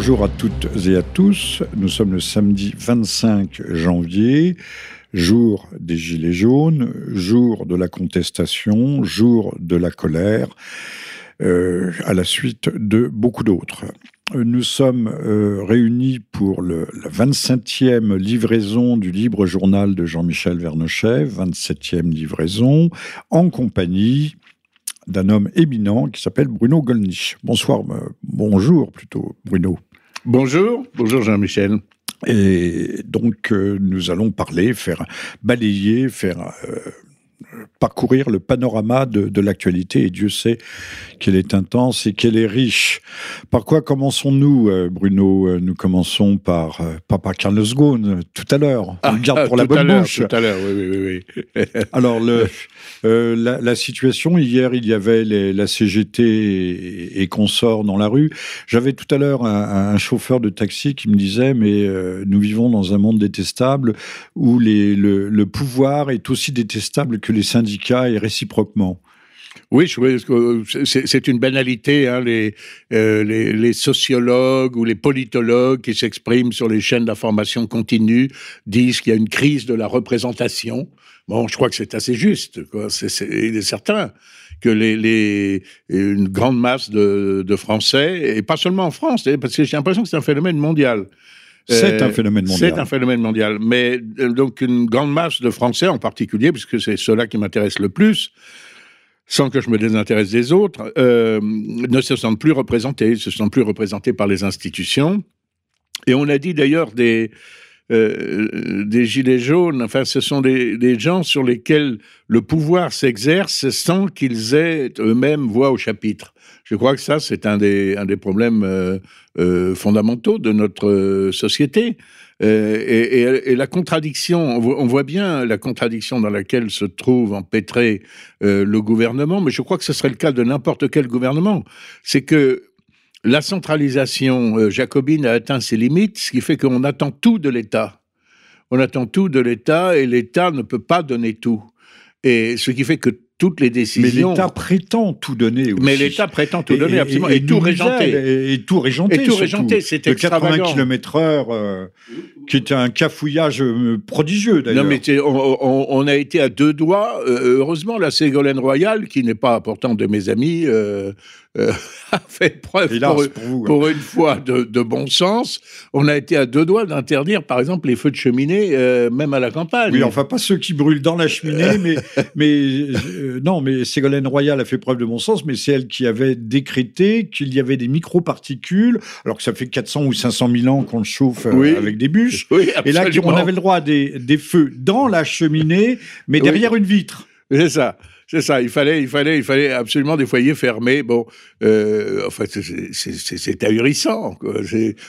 Bonjour à toutes et à tous. Nous sommes le samedi 25 janvier, jour des Gilets jaunes, jour de la contestation, jour de la colère, euh, à la suite de beaucoup d'autres. Nous sommes euh, réunis pour la 25e livraison du libre journal de Jean-Michel Vernochet, 27e livraison, en compagnie d'un homme éminent qui s'appelle Bruno Gollnisch. Bonsoir, euh, bonjour plutôt, Bruno. Bonjour, bonjour Jean-Michel. Et donc, euh, nous allons parler, faire balayer, faire euh, parcourir le panorama de, de l'actualité. Et Dieu sait qu'elle est intense et qu'elle est riche. Par quoi commençons-nous, euh, Bruno? Euh, Nous commençons par, euh, pas par Carlos Ghosn, tout à l'heure. On le garde pour la Ah, tout à bonne bouche. Tout à l'heure, oui, oui, oui. oui. Alors, le, euh, la, la situation, hier, il y avait les- la CGT et, et consorts dans la rue. J'avais tout à l'heure un, un chauffeur de taxi qui me disait, mais euh, nous vivons dans un monde détestable où les, le, le pouvoir est aussi détestable que les syndicats et réciproquement. Oui, que c'est une banalité. Hein, les, euh, les, sociologues ou les politologues qui s'expriment sur les chaînes d'information continue disent qu'il y a une crise de la représentation. Bon, je crois que c'est assez juste. Il est certain que les, une grande masse de, de Français, et pas seulement en France, parce que j'ai l'impression que c'est un phénomène mondial. C'est Euh, un phénomène mondial. C'est un phénomène mondial. Mais euh, donc une grande masse de Français en particulier, puisque c'est ceux-là qui m'intéressent le plus, sans que je me désintéresse des autres, euh, ne se sentent plus représentés, se sentent plus représentés par les institutions. Et on a dit d'ailleurs des, euh, des gilets jaunes, enfin ce sont des, des gens sur lesquels le pouvoir s'exerce sans qu'ils aient eux-mêmes voix au chapitre. Je crois que ça, c'est un des, problèmes euh, euh, fondamentaux de notre euh, société. Et, la contradiction, on voit, bien la contradiction dans laquelle se trouve empêtré le gouvernement, mais je crois que ce serait le cas de n'importe quel gouvernement. C'est que la centralisation jacobine a atteint ses limites, ce qui fait qu'on attend tout de l'État. On attend tout de l'État et l'État ne peut pas donner tout. Et ce qui fait que toutes les Mais décisions... l'État prétend tout donner aussi. Mais l'État prétend tout donner, absolument, et, nous tout régenter. Et, et tout régenter. Et tout régenter, c'est Le 80 extravagant. km heure, euh, qui est un cafouillage euh, prodigieux d'ailleurs. Non, mais c'est- on, on- on a été à deux doigts. Euh, heureusement, la Ségolène Royal, qui n'est pas pourtant de mes amis, euh, euh, a fait preuve Hélas, pour, pour vous. hein. pour une fois de, de bon sens. On a été à deux doigts d'interdire, par exemple, les feux de cheminée, euh, même à la campagne. Oui, enfin pas ceux qui brûlent dans la cheminée, mais mais euh, non, mais Ségolène Royal a fait preuve de bon sens, mais c'est elle qui avait décrété qu'il y avait des microparticules, alors que ça fait 400 ou 500 000 ans qu'on le chauffe euh, Oui. avec des bûches. Oui, Et là, on avait le droit à des, des feux dans la cheminée, mais Oui. derrière une vitre. C'est ça. C'est ça. Il fallait, il fallait, il fallait absolument des foyers fermés. Bon, euh, en fait, c'est- ahurissant. quoi.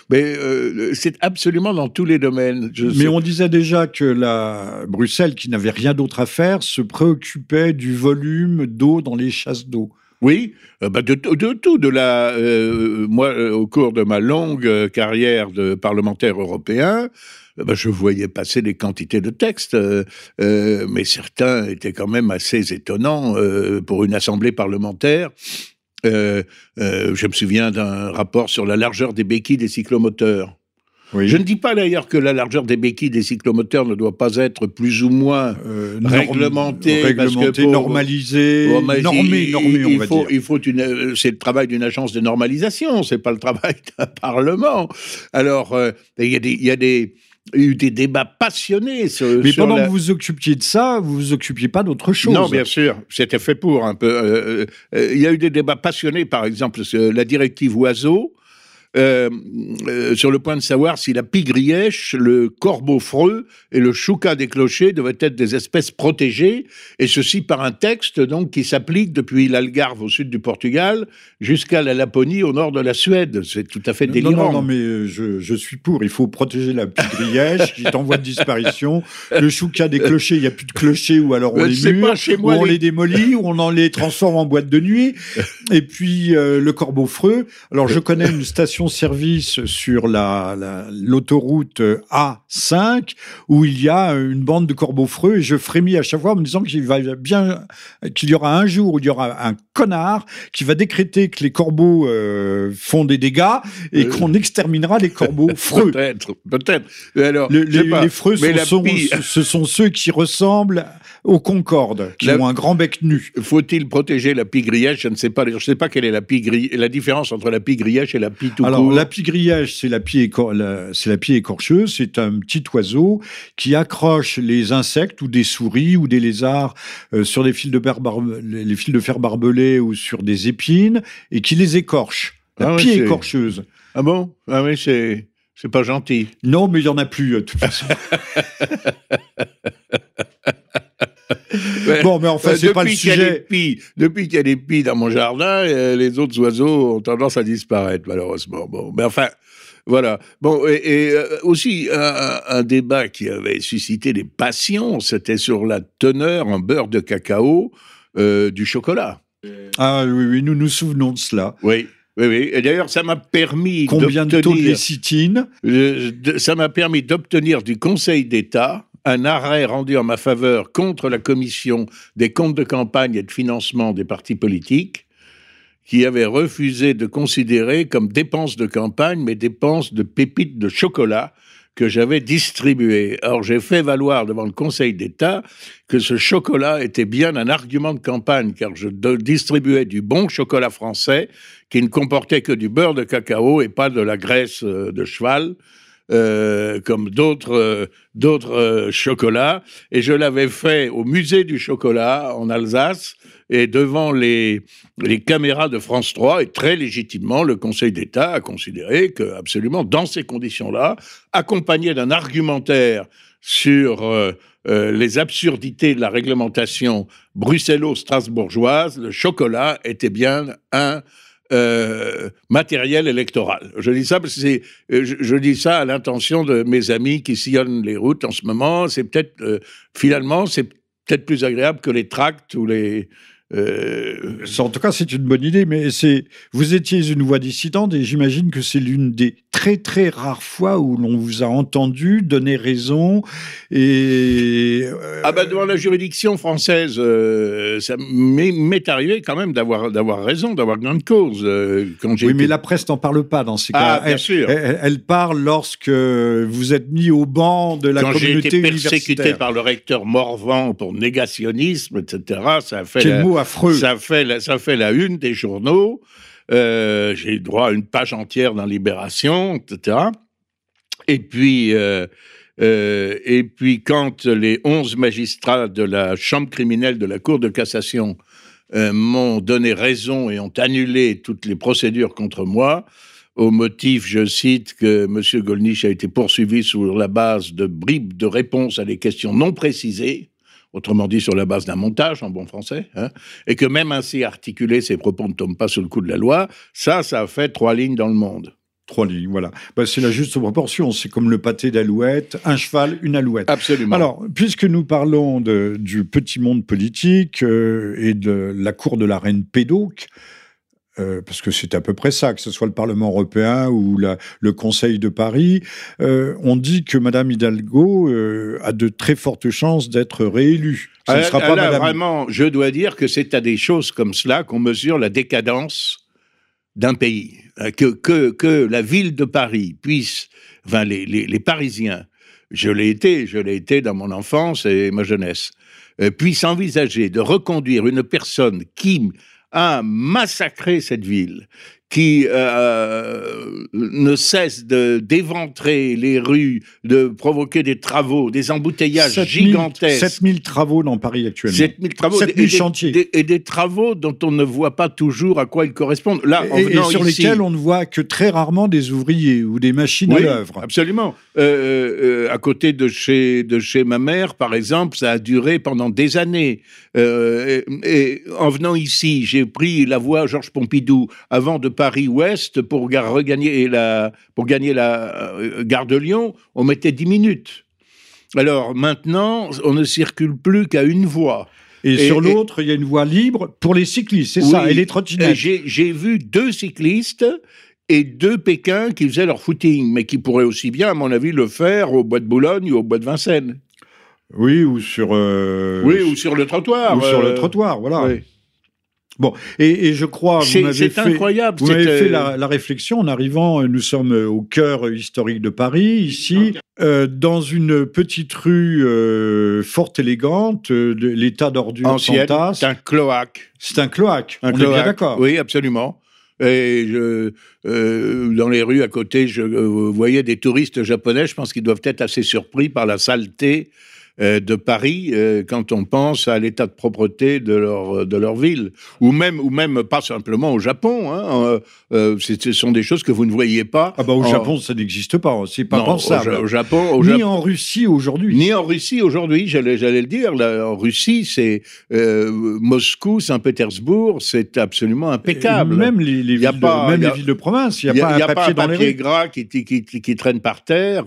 Mais euh, c'est absolument dans tous les domaines. Je Mais sais- on disait déjà que la Bruxelles, qui n'avait rien d'autre à faire, se préoccupait du volume d'eau dans les chasses d'eau. Oui, euh, bah, de, tout. De la, euh, moi, euh, au cours de ma longue carrière de parlementaire européen, bah, je voyais passer des quantités de textes, mais certains étaient quand même assez étonnants pour une assemblée parlementaire. Je me souviens d'un rapport sur la largeur des béquilles des cyclomoteurs. Oui. Je ne dis pas d'ailleurs que la largeur des béquilles des cyclomoteurs ne doit pas être plus ou moins Euh, Réglementé, norm- parce que réglementé, pour- normalisé, Bon, mais normé, il- on il va faut, dire. Il faut une, euh, c'est le travail d'une agence de normalisation, c'est pas le travail d'un parlement. Alors, euh, il y a des, il y a des, il y a eu des débats passionnés sur, Mais sur pendant la- que vous vous occupiez de ça, vous vous occupiez pas d'autre chose. Non, bien sûr, c'était fait pour un peu. euh, euh, il y a eu des débats passionnés, par exemple, sur la directive oiseau. Euh, euh, sur le point de savoir si la pigrièche, le corbeau freux et le chouca des clochers devaient être des espèces protégées, et ceci par un texte donc qui s'applique depuis l'Algarve au sud du Portugal jusqu'à la Laponie au nord de la Suède. C'est tout à fait délirant. non, non, mais euh, je, je suis pour. Il faut protéger la pigrièche qui est en voie de disparition. Le chouca des clochers, il n'y a plus de clochers ou alors on les mure, ou on les- les démolit, ou on en les transforme en boîte de nuit. Et puis euh, le corbeau freux. Alors je connais une station station-service sur la, la- l'autoroute A5 où il y a une bande de corbeaux freux et je frémis à chaque fois en me disant qu'il va bien, qu'il y aura un jour où il y aura un connard qui va décréter que les corbeaux euh, font des dégâts et Euh. qu'on exterminera les corbeaux freux. Peut-être, peut-être. Alors, Le- les, les freux sont, la sont- ce sont ceux qui ressemblent aux concordes, qui La- ont un grand bec nu. Faut-il protéger la pie Je ne sais pas. Je ne sais pas quelle est la pie la différence entre la pie et la pie tout Alors, la pie grillage, c'est la pie, écor- la- la écorcheuse. C'est un petit oiseau qui accroche les insectes ou des souris ou des lézards euh, sur des fils de, fer les fils de fer barbelés ou sur des épines et qui les écorche. La Ah ouais, pie écorcheuse. Ah bon? Ah oui, c'est c'est pas gentil. Non, mais il y en a plus, euh, de toute façon. Bon, mais enfin, Euh, c'est pas le depuis qu'il y a des sujet. pies- depuis qu'il y a des pies dans mon jardin, euh, les autres oiseaux ont tendance à disparaître, malheureusement. Bon, mais enfin, voilà. Bon, et, et, euh, aussi, un, un débat qui avait suscité des passions, c'était sur la teneur en beurre de cacao euh, du chocolat. Ah oui, oui, nous nous souvenons de cela. Oui. Oui, oui. Et d'ailleurs, ça m'a permis Combien de taux de lécithine? Euh, de- ça m'a permis d'obtenir du Conseil d'État un arrêt rendu en ma faveur contre la commission des comptes de campagne et de financement des partis politiques, qui avait refusé de considérer comme dépenses de campagne mes dépenses de pépites de chocolat que j'avais distribuées. Or, j'ai fait valoir devant le Conseil d'État que ce chocolat était bien un argument de campagne, car je distribuais du bon chocolat français qui ne comportait que du beurre de cacao et pas de la graisse euh, de cheval. Euh, comme d'autres euh, d'autres euh, chocolats. Et je l'avais fait au musée du chocolat en Alsace et devant les caméras de France 3 et très légitimement le Conseil d'État a considéré que absolument dans ces conditions-là accompagné d'un argumentaire sur les absurdités de la réglementation bruxello-strasbourgeoise, le chocolat était bien un euh, matériel électoral. Je dis ça parce que euh, je dis ça à l'intention de mes amis qui sillonnent les routes en ce moment. C'est peut-être, euh, finalement, c'est peut-être plus agréable que les tracts ou les. Euh, En tout cas, c'est une bonne idée, mais c'est vous étiez une voix dissidente et j'imagine que c'est l'une des très très rares fois où l'on vous a entendu donner raison et euh, Ah ben devant la juridiction française, euh, ça m'est arrivé quand même d'avoir d'avoir raison, d'avoir grande cause. quand j'ai oui, été- mais la presse n'en parle pas dans ces Ah cas. bien Elle, sûr. elle- elle parle lorsque vous êtes mis au banc de la quand j'ai communauté été persécuté universitaire. par le recteur Morvan pour négationnisme, etc., ça a fait Quel la, mot ça fait la, une des journaux. Euh, j'ai eu droit à une page entière dans Libération, etc. Et puis, euh, euh, et puis quand les 11 magistrats de la chambre criminelle de la Cour de cassation m'ont donné raison et ont annulé toutes les procédures contre moi, au motif, je cite, que M. Golnisch a été poursuivi sur la base de bribes de réponses à des questions non précisées, autrement dit sur la base d'un montage en bon français, hein, et que même ainsi articulé, ses propos ne tombent pas sous le coup de la loi, ça, ça a fait trois lignes dans le monde. Trois lignes, voilà. Bah, c'est la juste proportion. C'est comme le pâté d'alouette, un cheval, une alouette. Absolument. Alors, puisque nous parlons de- du petit monde politique euh, et de la cour de la reine Pédoc, euh, parce que c'est à peu près ça, que ce soit le Parlement européen ou la- le Conseil de Paris, euh, on dit que Madame Hidalgo euh, a de très fortes chances d'être réélue. Ce ne sera pas Madame. vraiment, je dois dire que c'est à des choses comme cela qu'on mesure la décadence d'un pays. Que, que, que la ville de Paris puisse, enfin les, les, les Parisiens, je l'ai été, je l'ai été dans mon enfance et ma jeunesse, puissent envisager de reconduire une personne qui a massacré cette ville, qui euh, ne cesse de d'éventrer les rues, de provoquer des travaux, des embouteillages 7000 gigantesques. 7000 travaux dans Paris actuellement. 7000 travaux 7000 et des- chantiers. des- et des travaux dont on ne voit pas toujours à quoi ils correspondent. Là, en Et, et sur ici, lesquels on ne voit que très rarement des ouvriers ou des machines à Oui, l'œuvre. Absolument. Euh, euh, à côté de chez, de chez ma mère, par exemple, ça a duré pendant des années. Et, et en venant ici, j'ai pris la voie Georges Pompidou avant de Paris-Ouest pour ga- regagner la, pour gagner la euh, gare de Lyon. On mettait 10 minutes. Alors maintenant, on ne circule plus qu'à une voie. Et, Et- sur l'autre, il y a une voie libre pour les cyclistes, c'est Oui, ça, et les Euh, trottinettes. J'ai vu deux cyclistes et deux Pékin qui faisaient leur footing, mais qui pourraient aussi bien, à mon avis, le faire au bois de Boulogne ou au bois de Vincennes. Oui, ou sur. Euh, oui, ou sur le trottoir. Ou sur le trottoir, voilà. Bon, et, je crois, c'est incroyable. Vous m'avez fait la, réflexion en arrivant. Nous sommes au cœur historique de Paris, ici, euh, dans une petite rue euh, fort élégante, euh, l'état d'ordure C'est un cloaque. C'est un cloaque. On est bien d'accord. Oui, absolument. Et je, dans les rues à côté, je voyais des touristes japonais. Je pense qu'ils doivent être assez surpris par la saleté euh, de Paris euh, quand on pense à l'état de propreté de leur, de leur ville, ou même, ou même pas simplement au Japon. Hein, euh, ce sont des choses que vous ne voyez pas. Ah bah au Japon, ça n'existe pas, c'est pas pensable. Au, Japon, au ni en Russie aujourd'hui. Ni en Russie aujourd'hui, j'allais, j'allais le dire. en Russie, c'est Moscou, Saint-Pétersbourg, c'est absolument impeccable. même les, les, villes, pas, de, même les villes de province, il n'y a, pas un papier, pas un papier gras qui, qui, qui, traîne par terre.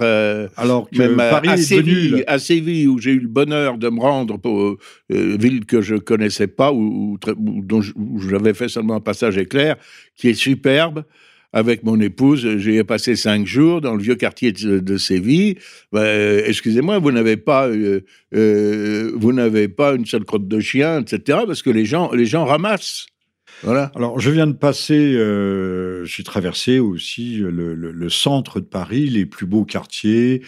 Alors que même Paris à, est Séville, à Séville, où j'ai eu le bonheur de me rendre pour euh, une ville que je connaissais pas ou, dont j'avais fait seulement un passage éclair, qui est superbe avec mon épouse, j'ai passé cinq jours dans le vieux quartier de, Séville. Ben, excusez-moi, vous n'avez pas, euh, euh, vous n'avez pas une seule crotte de chien, etc. Parce que les gens, les gens ramassent. Voilà. Alors, je viens de passer, j'ai traversé aussi le, centre de Paris, les plus beaux quartiers,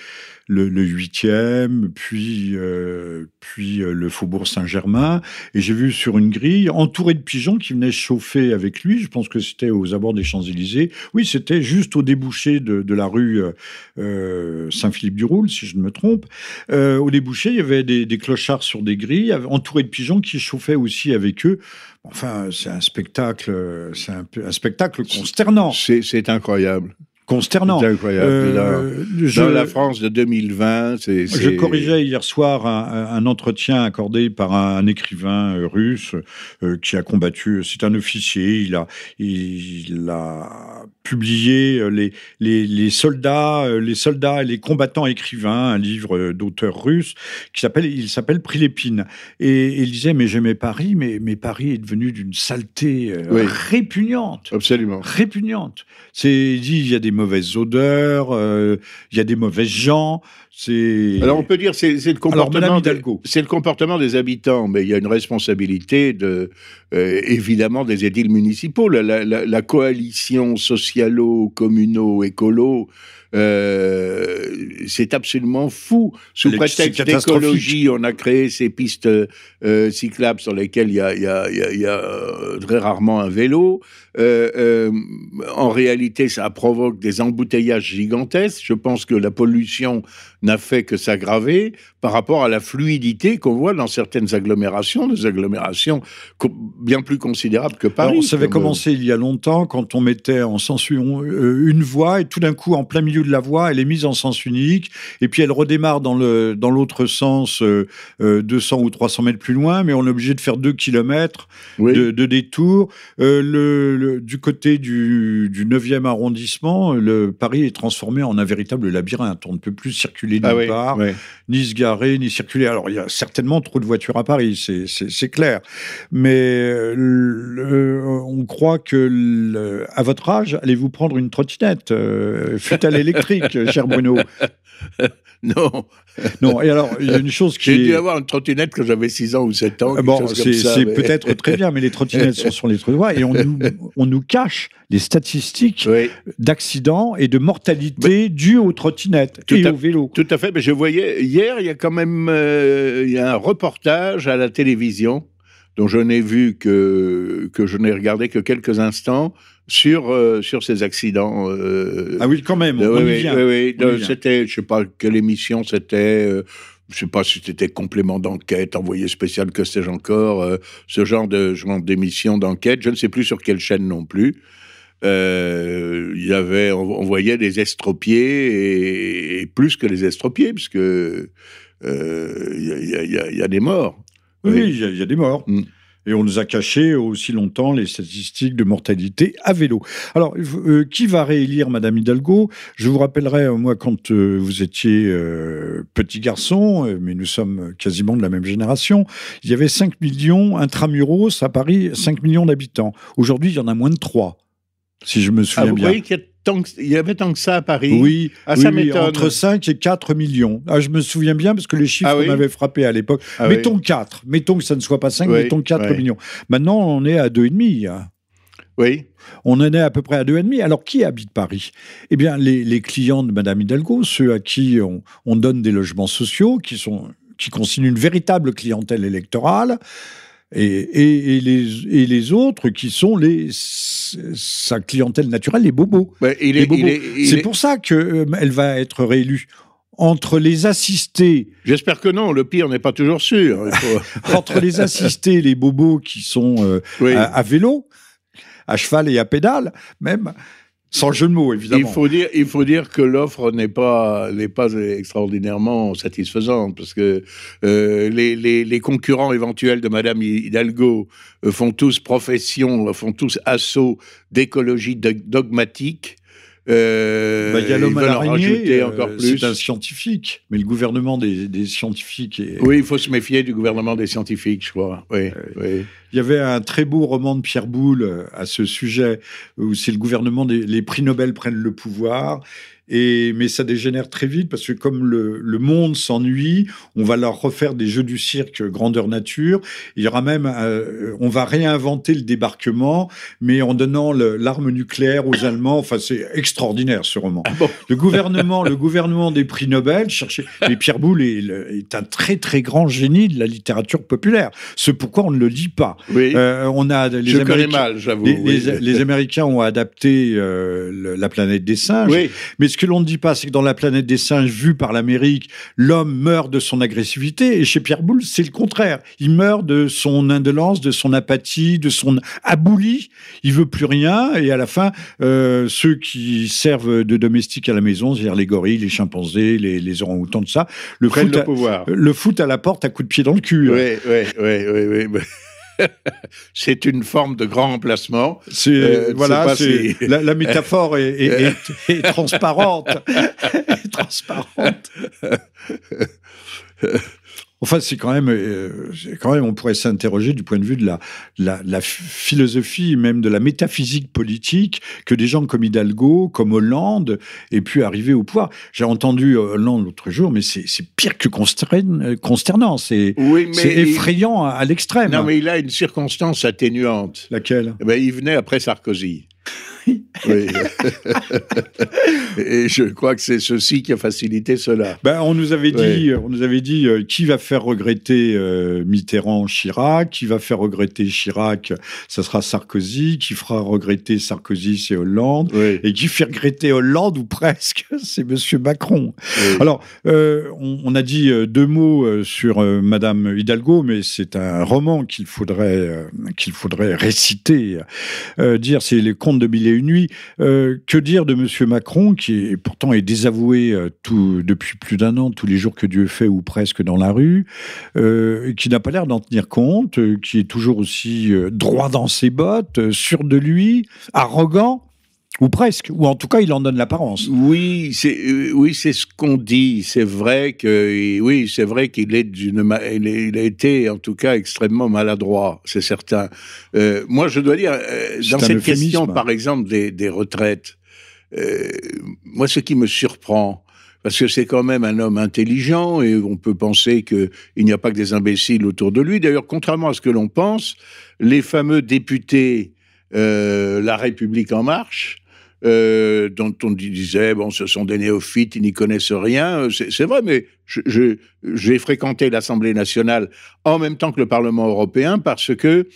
le, huitième, puis, euh, puis euh, le faubourg Saint-Germain. Et j'ai vu sur une grille, entouré de pigeons qui venaient chauffer avec lui, je pense que c'était aux abords des Champs-Élysées. Oui, c'était juste au débouché de, de la rue euh, Saint-Philippe-du-Roule, si je ne me trompe. au débouché, il y avait des, des clochards sur des grilles, entourés de pigeons qui chauffaient aussi avec eux. Enfin, c'est un spectacle, c'est un, un spectacle consternant. C'est incroyable consternant. C'est incroyable. Euh, dans la France de 2020, c'est. Je corrigeais hier soir un, entretien accordé par un, écrivain euh, russe euh, qui a combattu. C'est un officier. Il a, il, a publié les, les, les, soldats, les soldats et les combattants écrivains, un livre d'auteur russe qui s'appelle, il s'appelle Prilepine. Et, il disait, mais j'aimais Paris, mais, mais Paris est devenu d'une saleté répugnante. Absolument. Répugnante. C'est dit, il y a des mauvaises odeurs, euh, il y a des mauvais gens. Alors on peut dire c'est c'est le comportement c'est le comportement des habitants, mais il y a une responsabilité de euh, évidemment des édiles municipaux. La, la, la, coalition socialo-communaux-écolo euh, c'est absolument fou. Sous prétexte d'écologie, on a créé ces pistes euh, cyclables sur lesquelles il y a, y a, y a très rarement un vélo. En réalité, ça provoque des embouteillages gigantesques. Je pense que la pollution n'a fait que s'aggraver par rapport à la fluidité qu'on voit dans certaines agglomérations, des agglomérations bien plus considérables que Paris. ça avait commencé il y a longtemps quand on mettait en sens une voie et tout d'un coup, en plein milieu de la voie, elle est mise en sens unique et puis elle redémarre dans le dans l'autre sens 200 euh, euh, ou 300 mètres plus loin, mais on est obligé de faire 2 km de, détour. Euh, le, du côté du, du 9e arrondissement, le Paris est transformé en un véritable labyrinthe. On ne peut plus circuler nulle ah part, ni se garer, ni circuler. Alors il y a certainement trop de voitures à Paris, c'est clair, mais on croit que à votre âge, allez-vous prendre une trottinette, fut-elle électrique, cher Bruno? Non. Non, et alors, il y a une chose qui. J'ai dû avoir une trottinette quand j'avais 6 ans ou 7 ans. Bon, c'est peut-être très bien, mais les trottinettes sont sur les trottoirs et on nous, on nous cache les statistiques d'accidents et de mortalité dues aux trottinettes et au vélo. Tout à fait, mais je voyais, hier, il y a quand même euh, il y a un reportage à la télévision dont je n'ai vu que, que je n'ai regardé que quelques instants, sur, euh, sur ces accidents. Euh, ah oui, quand même, on, oui, y Oui, oui, c'était, je sais pas quelle émission c'était, euh, je sais pas si c'était complément d'enquête, envoyé spécial, que sais-je encore, ce genre de genre d'émission d'enquête, je ne sais plus sur quelle chaîne non plus. il y avait, on, voyait des estropiés et, plus que les estropiés, puisque il y, y, a des morts. Oui, il y, a des morts. Mm. Et on nous a caché aussi longtemps les statistiques de mortalité à vélo. Alors, euh, qui va réélire Madame Hidalgo? Je vous rappellerai, euh, moi, quand euh, vous étiez petit garçon, mais nous sommes quasiment de la même génération, il y avait 5 millions intramuros à Paris, 5 millions d'habitants. Aujourd'hui, il y en a moins de 3. si je me Ah, souviens vous bien. Tant que- il y avait tant que ça à Paris Oui, Ah, oui, ça oui, entre 5 et 4 millions. Ah, je me souviens bien parce que les chiffres Ah oui m'avaient frappé à l'époque. Ah mettons 4, mettons que ça ne soit pas 5, Oui, mettons 4 oui. millions. Maintenant, on est à 2,5. hein. Oui. On en est à peu près à 2,5. Alors, qui habite Paris? Eh bien, les, les clients de Madame Hidalgo, ceux à qui on, on donne des logements sociaux, qui, sont, qui constituent une véritable clientèle électorale, et, et- et les, et les autres qui sont les, sa clientèle naturelle, les bobos. Ouais, il Les est, bobos. il est- il C'est est- pour ça qu'elle va être réélue. Entre les assistés, J'espère que non. Le pire n'est pas toujours sûr. Faut- entre les assistés, les bobos qui sont euh, Oui. à, à vélo, à cheval et à pédale, même, sans jeu de mots, évidemment. Il faut dire, il faut dire que l'offre n'est pas, pas extraordinairement satisfaisante parce que euh, les, les- les concurrents éventuels de Madame Hidalgo euh, font tous profession, font tous assaut d'écologie dog- dogmatique. Euh, Bah, Il y a l'homme à l'araignée, euh, encore plus. c'est un scientifique, mais le gouvernement des, des scientifiques. est- Oui, il faut se méfier du gouvernement des scientifiques, je crois. Oui, oui. Il y avait un très beau roman de Pierre Boulle euh, à ce sujet, où c'est le gouvernement des les prix Nobel prennent le pouvoir. Et, mais ça dégénère très vite parce que comme le, le monde s'ennuie, on va leur refaire des jeux du cirque grandeur nature. Il y aura même, euh, on va réinventer le débarquement, mais en donnant l'arme nucléaire aux Allemands. Enfin, c'est extraordinaire ce roman. bon? Le gouvernement, le gouvernement des prix Nobel cherchait. Mais Pierre Boulle est, un très très grand génie de la littérature populaire. C'est pourquoi on ne le dit pas. Oui, Euh, on a les je connais Américains. mal, j'avoue. Les, oui. les- les Américains ont adapté euh, le- la planète des singes, Oui, mais ce que l'on ne dit pas, c'est que dans la planète des singes vue par l'Amérique, l'homme meurt de son agressivité, et chez Pierre Boulle, c'est le contraire. Il meurt de son indolence, de son apathie, de son abouli. Il veut plus rien, et à la fin, euh, ceux qui servent de domestiques à la maison, c'est-à-dire les gorilles, les chimpanzés, les, les orang-outans, tout ça, le foot, le à, le foot à la porte à coup de pied dans le cul. Oui, oui, oui, oui. C'est une forme de grand remplacement. Euh, je voilà, si- la, la métaphore est, est- est- est transparente, Est transparente. Enfin, c'est quand même, euh, quand même, on pourrait s'interroger du point de vue de la, la, la philosophie, même de la métaphysique politique, que des gens comme Hidalgo, comme Hollande, aient pu arriver au pouvoir. J'ai entendu Hollande l'autre jour, mais c'est pire que euh, consternant. C'est Oui, il- effrayant à, à l'extrême. Non, mais il a une circonstance atténuante. Laquelle? Eh ben, il venait après Sarkozy. Oui. Et je crois que c'est ceci qui a facilité cela. Ben, on nous avait dit, on nous avait dit euh, qui va faire regretter euh, Mitterrand, Chirac, qui va faire regretter Chirac, ça sera Sarkozy, qui fera regretter Sarkozy, c'est Hollande, Oui. et qui fait regretter Hollande ou presque, c'est Monsieur Macron. oui. Alors, euh, on, on a dit deux mots sur Madame Hidalgo, mais c'est un roman qu'il faudrait qu'il faudrait réciter. Dire, c'est les contes de mille et Euh, que dire de Monsieur Macron, qui est, pourtant est désavoué euh, depuis plus d'un an, tous les jours que Dieu fait ou presque dans la rue, euh, qui n'a pas l'air d'en tenir compte, qui est toujours aussi droit dans ses bottes, sûr de lui, arrogant. Ou presque, ou en tout cas, il en donne l'apparence. Oui, c'est euh, oui, c'est ce qu'on dit. C'est vrai que oui, c'est vrai qu'il est d'une, il, a été en tout cas extrêmement maladroit, c'est certain. Euh, moi, je dois dire, euh, dans cette euphémisme. question, par exemple, des, des retraites, moi, ce qui me surprend, parce que c'est quand même un homme intelligent et on peut penser que il n'y a pas que des imbéciles autour de lui. D'ailleurs, contrairement à ce que l'on pense, les fameux députés La République en marche, euh, dont on disait bon, ce sont des néophytes, ils n'y connaissent rien. Euh, C'est vrai, mais j'ai fréquenté l'Assemblée nationale en même temps que le Parlement européen parce que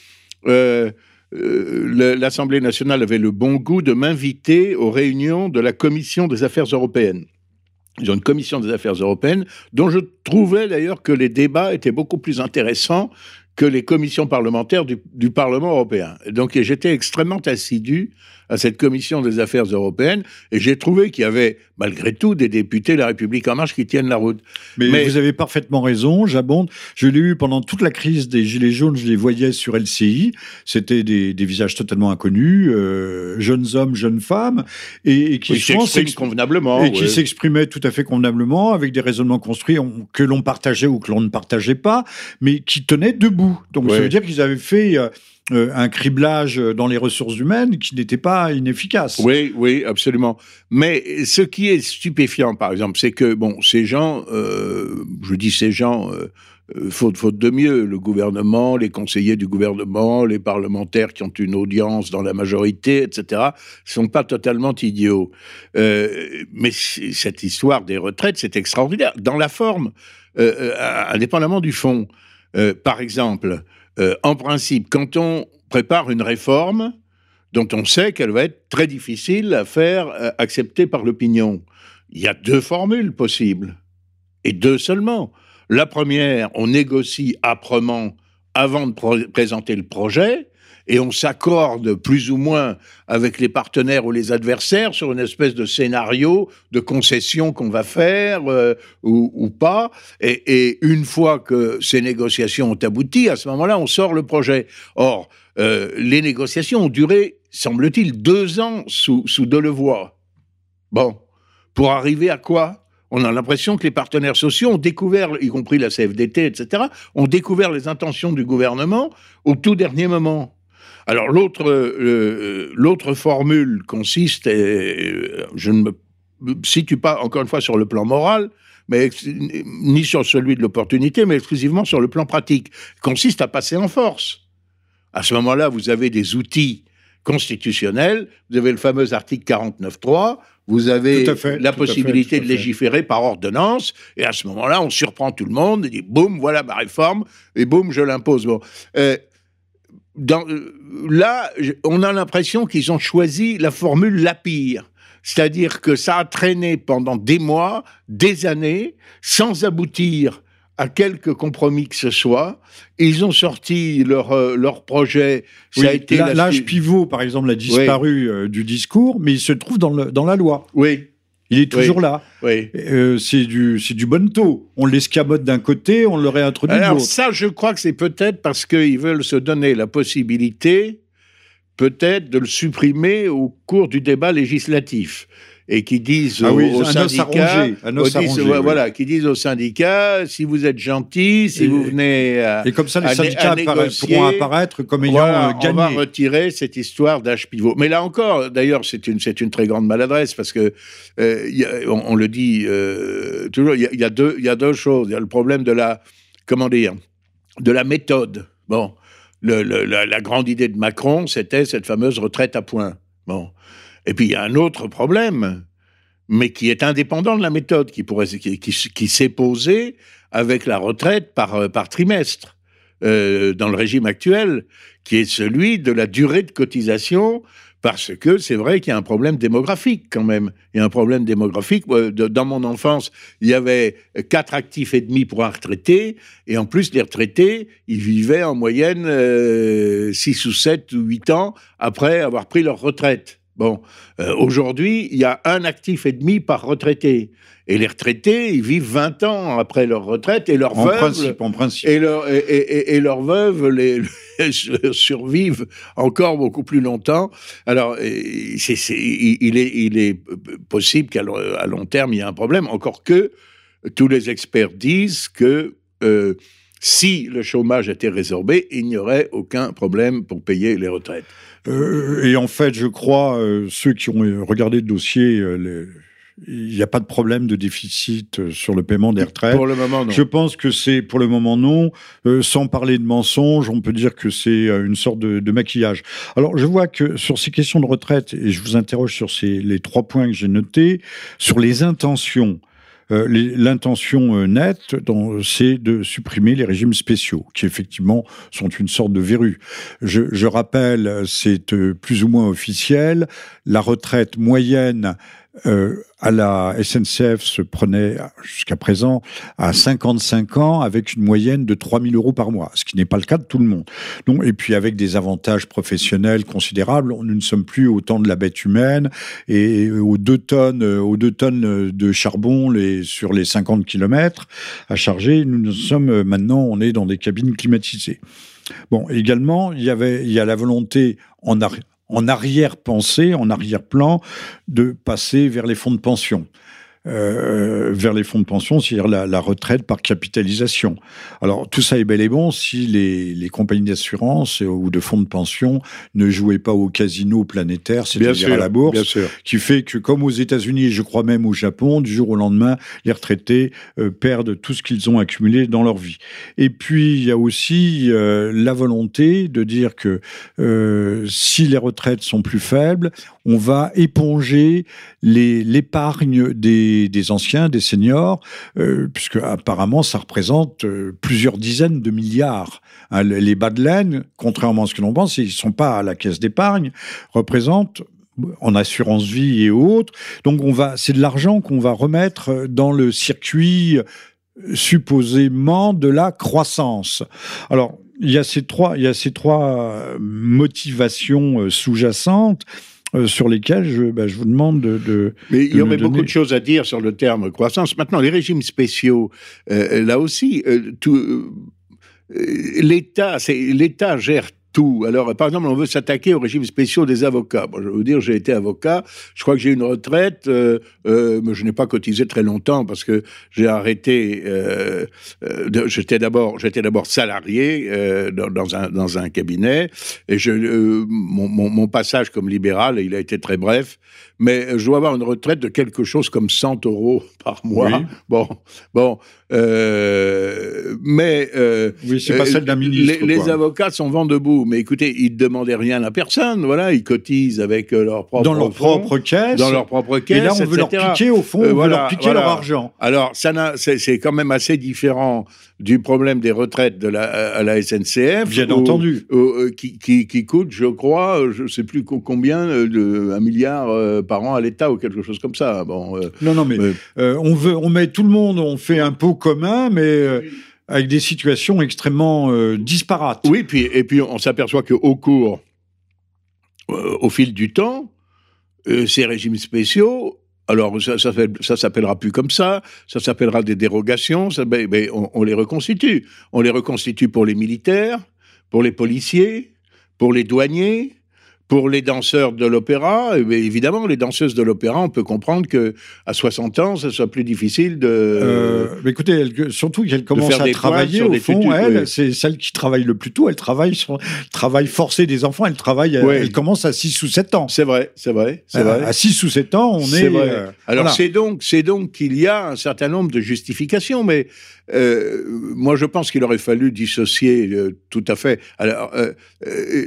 euh, l'Assemblée nationale avait le bon goût de m'inviter aux réunions de la Commission des affaires européennes. Ils ont une commission des affaires européennes dont je trouvais d'ailleurs que les débats étaient beaucoup plus intéressants que les commissions parlementaires du, du Parlement européen. Donc j'étais extrêmement assidu à cette commission des affaires européennes et j'ai trouvé qu'il y avait malgré tout des députés de La République en marche qui tiennent la route. Mais, Mais- vous avez parfaitement raison, j'abonde. Je l'ai eu pendant toute la crise des Gilets jaunes, je les voyais sur LCI. C'était des, des visages totalement inconnus, euh, jeunes hommes, jeunes femmes, et, et qui s'expriment s'ex- convenablement. et qui ouais. s'exprimaient tout à fait convenablement, avec des raisonnements construits on- que l'on partageait ou que l'on ne partageait pas, mais qui tenaient debout. Donc ça veut dire qu'ils avaient fait euh, un criblage dans les ressources humaines qui n'était pas inefficace. Oui, oui, absolument. Mais ce qui est stupéfiant, par exemple, c'est que bon, ces gens, euh, je dis ces gens, euh, faute, faute de mieux, le gouvernement, les conseillers du gouvernement, les parlementaires qui ont une audience dans la majorité, etc., sont pas totalement idiots. mais cette histoire des retraites, c'est extraordinaire. Dans la forme, indépendamment du fond. par exemple, euh, en principe, quand on prépare une réforme dont on sait qu'elle va être très difficile à faire euh, accepter par l'opinion, il y a deux formules possibles, et deux seulement. La première, on négocie âprement avant de présenter le projet, et on s'accorde plus ou moins avec les partenaires ou les adversaires sur une espèce de scénario de concession qu'on va faire euh, ou, pas. Et, une fois que ces négociations ont abouti, à ce moment-là, on sort le projet. Or, euh, les négociations ont duré, semble-t-il, deux ans sous, sous Delevoye. Bon, pour arriver à quoi? On a l'impression que les partenaires sociaux ont découvert, y compris la CFDT, etc., ont découvert les intentions du gouvernement au tout dernier moment. Alors l'autre euh, l'autre formule consiste, et euh, je ne me situe pas encore une fois sur le plan moral, mais ni sur celui de l'opportunité, mais exclusivement sur le plan pratique, consiste à passer en force. À ce moment-là, vous avez des outils constitutionnels, vous avez le fameux article 49.3, vous avez la possibilité de légiférer par ordonnance, et à ce moment-là, on surprend tout le monde, et dit boum, voilà ma réforme, et boum, je l'impose. Bon. Euh, dans, là, on a l'impression qu'ils ont choisi la formule la pire. C'est-à-dire que ça a traîné pendant des mois, des années, sans aboutir à quelque compromis que ce soit. Ils ont sorti leur, euh, leur projet. Ça a été l'âge pivot, par exemple, a disparu euh, du discours, mais il se trouve dans, le, dans la loi. Oui, il est toujours là. Oui. Euh, c'est du, du bon taux. On l'escamote d'un côté, on le réintroduit de l'autre. ça, je crois que c'est peut-être parce qu'ils veulent se donner la possibilité, peut-être, de le supprimer au cours du débat législatif et qui disent ah aux, syndicats, voilà, qui disent aux syndicats, si vous êtes gentil, si vous venez à, et comme ça les syndicats pourront apparaître comme ayant voilà, gagné. On va retirer cette histoire d'âge pivot. Mais là encore, d'ailleurs, c'est une c'est une très grande maladresse parce que euh, on, le dit euh, toujours, il y, a deux il y a deux choses. Il y a le problème de la comment dire de la méthode. Bon, le, la, la grande idée de Macron, c'était cette fameuse retraite à points. Bon. Et puis il y a un autre problème, mais qui est indépendant de la méthode, qui, pourrait, qui, s'est posé avec la retraite par, euh, trimestre euh, dans le régime actuel, qui est celui de la durée de cotisation, parce que c'est vrai qu'il y a un problème démographique quand même. Il y a un problème démographique. Euh, dans mon enfance, il y avait quatre actifs et demi pour un retraité, et en plus les retraités, ils vivaient en moyenne six ou sept ou huit ans après avoir pris leur retraite. Bon, euh, aujourd'hui, il y a un actif et demi par retraité. Et les retraités, ils vivent 20 ans après leur retraite et leurs veuves, en principe. Et, leur, et, leurs veuves les, survivent encore beaucoup plus longtemps. Alors, c'est, il, est, il est possible qu'à long terme, il y ait un problème. Encore que tous les experts disent que euh, si le chômage était résorbé, il n'y aurait aucun problème pour payer les retraites. Euh, et en fait, je crois, euh, ceux qui ont regardé le dossier, euh, il n'y a pas de problème de déficit sur le paiement des retraites. Pour le moment, non. Je pense que c'est, pour le moment, non. sans parler de mensonges, on peut dire que c'est une sorte de, maquillage. Alors, je vois que sur ces questions de retraite, et je vous interroge sur ces, les trois points que j'ai notés, sur les intentions, euh, l'intention euh, nette, c'est de supprimer les régimes spéciaux, qui effectivement sont une sorte de verrue. Je, je rappelle, c'est euh, plus ou moins officiel, la retraite moyenne euh, à la SNCF se prenait jusqu'à présent à 55 ans avec une moyenne de 3 000 euros par mois, ce qui n'est pas le cas de tout le monde. Donc, et puis avec des avantages professionnels considérables, nous ne sommes plus au temps de la bête humaine et aux deux tonnes, aux deux tonnes de charbon sur les 50 km à charger, nous, sommes maintenant, on est dans des cabines climatisées. Bon, également, il y avait, il y a la volonté en, en arrière-pensée, en arrière-plan, de passer vers les fonds de pension. Euh, vers les fonds de pension, c'est-à-dire la, retraite par capitalisation. Alors tout ça est bel et bon si les, compagnies d'assurance ou de fonds de pension ne jouaient pas au casino planétaire, c'est-à-dire à la bourse, qui fait que comme aux États-Unis et je crois même au Japon, du jour au lendemain, les retraités euh, perdent tout ce qu'ils ont accumulé dans leur vie. Et puis il y a aussi euh, la volonté de dire que si les retraites sont plus faibles, on va éponger l'épargne des, anciens, des seniors, euh, puisque apparemment ça représente euh, plusieurs dizaines de milliards. Hein, les bas de laine, contrairement à ce que l'on pense, ils ne sont pas à la caisse d'épargne, représentent en assurance vie et autres. Donc on va, c'est de l'argent qu'on va remettre dans le circuit euh, supposément de la croissance. Alors, il y a ces trois, il y a ces trois motivations sous-jacentes. Euh, sur lesquels je, bah, je, vous demande de. Mais il y aurait beaucoup de choses à dire sur le terme croissance. Maintenant, les régimes spéciaux, euh, là aussi, euh, tout. L'État, l'État gère tout. Alors, par exemple, on veut s'attaquer aux régimes spéciaux des avocats. Bon, je veux dire, j'ai été avocat. Je crois que j'ai une retraite, euh, euh, mais je n'ai pas cotisé très longtemps parce que j'ai arrêté. Euh, j'étais d'abord, j'étais d'abord salarié dans, un dans un cabinet et je mon, mon, passage comme libéral, il a été très bref. Mais je dois avoir une retraite de quelque chose comme 100 euros par mois. Bon, bon, mais oui, c'est pas celle d'un ministre. Les, les avocats sont vent debout mais écoutez, ils ne demandaient rien à personne. Voilà, ils cotisent avec euh, leur propre dans leur propre caisse. Dans leur propre caisse. Et là, on veut leur piquer au fond, on veut leur piquer leur argent. Alors, ça c'est quand même assez différent du problème des retraites de la, à la SNCF. Bien entendu. Euh, qui, qui, qui, coûte, je crois, je ne sais plus combien, euh, de, un milliard par an à l'État ou quelque chose comme ça. Bon, non, non, mais on, veut, on met tout le monde, on fait un pot commun, mais avec des situations extrêmement euh, disparates. Oui, puis, et puis on s'aperçoit qu'au cours, euh, au fil du temps, euh, ces régimes spéciaux, alors ça, ça, s'appellera plus comme ça, ça s'appellera des dérogations, ça, ben, ben, on, on les reconstitue. On les reconstitue pour les militaires, pour les policiers, pour les douaniers, pour les danseurs de l'opéra, eh évidemment, les danseuses de l'opéra, on peut comprendre que à 60 ans, ce soit plus difficile de. Euh, mais écoutez, surtout qu'elle commence à travailler au fond. Elle, c'est celle qui travaille le plus tôt. Elle travaille sur travail forcé des enfants. Elle travaille. Elle commence à 6 ou 7 ans. C'est vrai, c'est vrai, c'est vrai. À 6 ou 7 ans, on est. Vrai. Euh, Alors c'est donc, c'est donc qu'il y a un certain nombre de justifications, mais euh, moi, je pense qu'il aurait fallu dissocier euh, tout à fait. Alors, euh,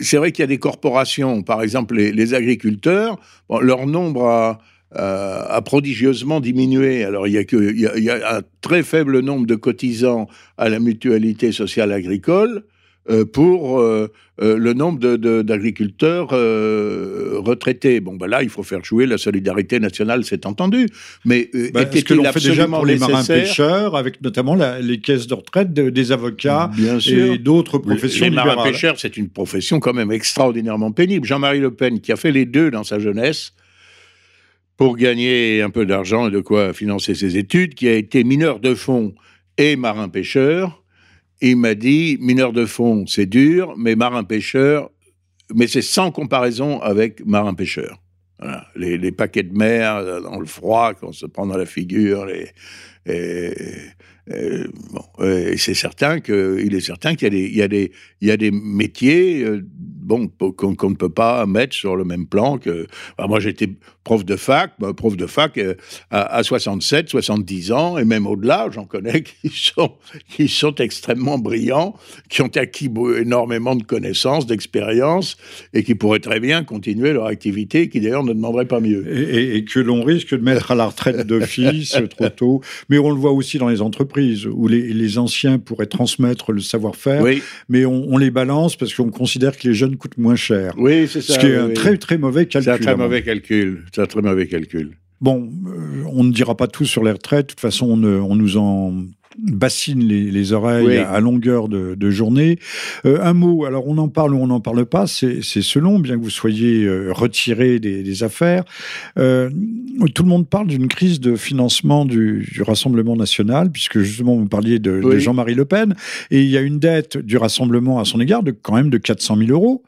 c'est vrai qu'il y a des corporations, par exemple les, agriculteurs, leur nombre a, prodigieusement diminué. Alors, il, y a, un très faible nombre de cotisants à la mutualité sociale agricole. Euh, pour euh, euh, le nombre d'agriculteurs retraités. Bon, ben là, il faut faire jouer la solidarité nationale, c'est entendu. Mais bah, était ce que l'on fait déjà pour les marins-pêcheurs, avec notamment les caisses de retraite des avocats et d'autres professions Les marins-pêcheurs, c'est une profession quand même extraordinairement pénible. Jean-Marie Le Pen, qui a fait les deux dans sa jeunesse, pour gagner un peu d'argent et de quoi financer ses études, qui a été mineur de fonds et il m'a dit, mineur de fond, c'est dur, mais marin-pêcheur, mais c'est sans comparaison avec marin-pêcheur. Les, paquets de mer euh, dans le froid, qu'on se prend dans la figure, et, c'est certain qu'il est certain qu'il y, a des, il y a des métiers euh, bon, qu'on ne peut pas mettre sur le même plan que. moi, j'étais prof de fac, bah, prof de fac euh, à, 67, 70 ans, et même au-delà, j'en connais qui sont, qui sont extrêmement brillants, qui ont acquis énormément de connaissances, d'expériences, et qui pourraient très bien continuer leur activité, qui d'ailleurs ne demanderaient pas mieux. Et, que l'on risque de mettre à la retraite d'office trop tôt. Mais on le voit aussi dans les entreprises, où les, anciens pourraient transmettre le savoir-faire, mais on, on les balance parce qu'on considère que les jeunes coûte moins cher. Oui, c'est ça. Ce qui est un très très mauvais calcul. C'est un très mauvais calcul. C'est un très mauvais calcul. Bon, euh, on ne dira pas tout sur les retraites. De toute façon, on, on nous en bassine les, oreilles à longueur de, journée. Euh, un mot, alors on en parle ou on n'en parle pas, c'est selon, bien que vous soyez euh, retiré des, affaires. Euh, tout le monde parle d'une crise de financement du, Rassemblement national, puisque justement vous parliez de, de Jean-Marie Le Pen, et il y a une dette du Rassemblement à son égard de quand même de 400 000 euros.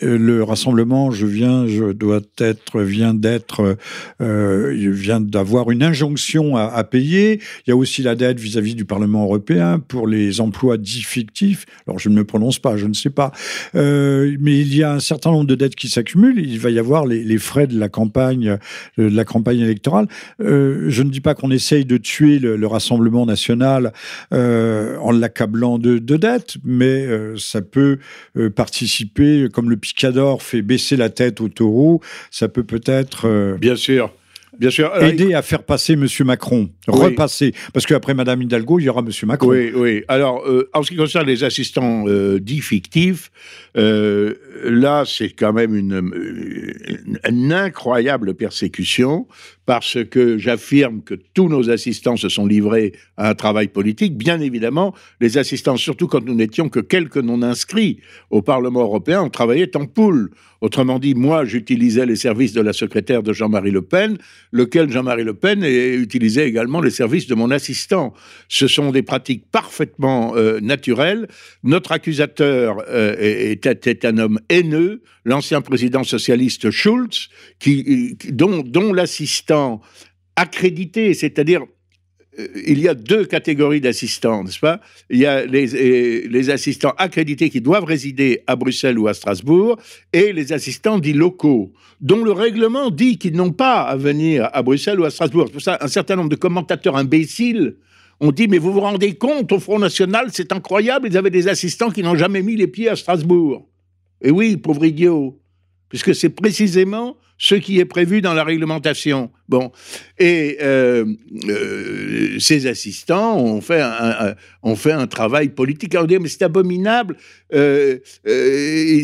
Le rassemblement, je viens, je dois être, vient d'être, euh, vient d'avoir une injonction à, payer. Il y a aussi la dette vis-à-vis du Parlement européen pour les emplois dits fictifs. Alors je ne me prononce pas, je ne sais pas, euh, mais il y a un certain nombre de dettes qui s'accumulent. Il va y avoir les, frais de la campagne, de la campagne électorale. Euh, je ne dis pas qu'on essaye de tuer le, Rassemblement national en l'accablant de, de dettes, mais ça peut participer, comme le Picador fait baisser la tête au taureau, ça peut peut-être... Euh, Bien sûr. Bien sûr. aider à faire passer M. Macron, repasser. Parce qu'après Mme Hidalgo, il y aura M. Macron. Oui, oui. Alors, euh, en ce qui concerne les assistants euh, dits fictifs, là, c'est quand même une, une, incroyable persécution parce que j'affirme que tous nos assistants se sont livrés à un travail politique. Bien évidemment, les assistants, surtout quand nous n'étions que quelques non-inscrits au Parlement européen, on travaillait en poule. Autrement dit, moi, j'utilisais les services de la secrétaire de Jean-Marie Le Pen, lequel Jean-Marie Le Pen utilisait également les services de mon assistant. Ce sont des pratiques parfaitement euh, naturelles. Notre accusateur euh, était, un homme haineux, l'ancien président socialiste Schulz, dont l'assistant accrédité, c'est-à-dire euh, il y a deux catégories d'assistants, n'est-ce pas? Il y a les, les, assistants accrédités qui doivent résider à Bruxelles ou à Strasbourg et les assistants dits locaux, dont le règlement dit qu'ils n'ont pas à venir à Bruxelles ou à Strasbourg. C'est pour ça un certain nombre de commentateurs imbéciles ont dit Mais vous vous rendez compte, au Front National, c'est incroyable, ils avaient des assistants qui n'ont jamais mis les pieds à Strasbourg. Et oui, pauvre idiot, puisque c'est précisément ce qui est prévu dans la réglementation. Bon, et euh, euh, ces assistants ont fait un, ont fait un travail politique. Alors, mais c'est abominable. Euh,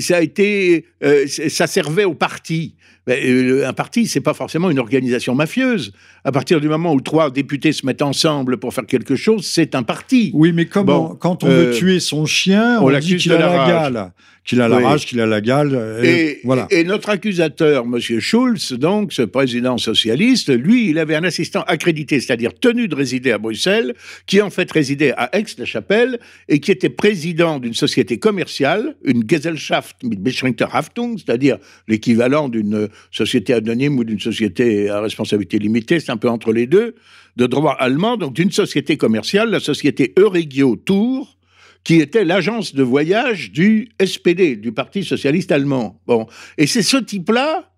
ça a été, ça servait au parti. un parti, c'est pas forcément une organisation mafieuse. À partir du moment où trois députés se mettent ensemble pour faire quelque chose, c'est un parti. Oui, mais comment, quand on veut tuer son chien, on, on dit qu'il a la gale qu'il a la rage, qu'il a la gale. Et, voilà. et, notre accusateur, M. Schulz, donc, ce président socialiste, lui, il avait un assistant accrédité, c'est-à-dire tenu de résider à Bruxelles, qui en fait résidait à Aix-la-Chapelle et qui était président d'une société commerciale, une Gesellschaft mit beschränkter Haftung, c'est-à-dire l'équivalent d'une société anonyme ou d'une société à responsabilité limitée, c'est un peu entre les deux, de droit allemand, donc d'une société commerciale, la société Euregio Tour, qui était l'agence de voyage du SPD, du Parti socialiste allemand. Bon, et c'est ce type-là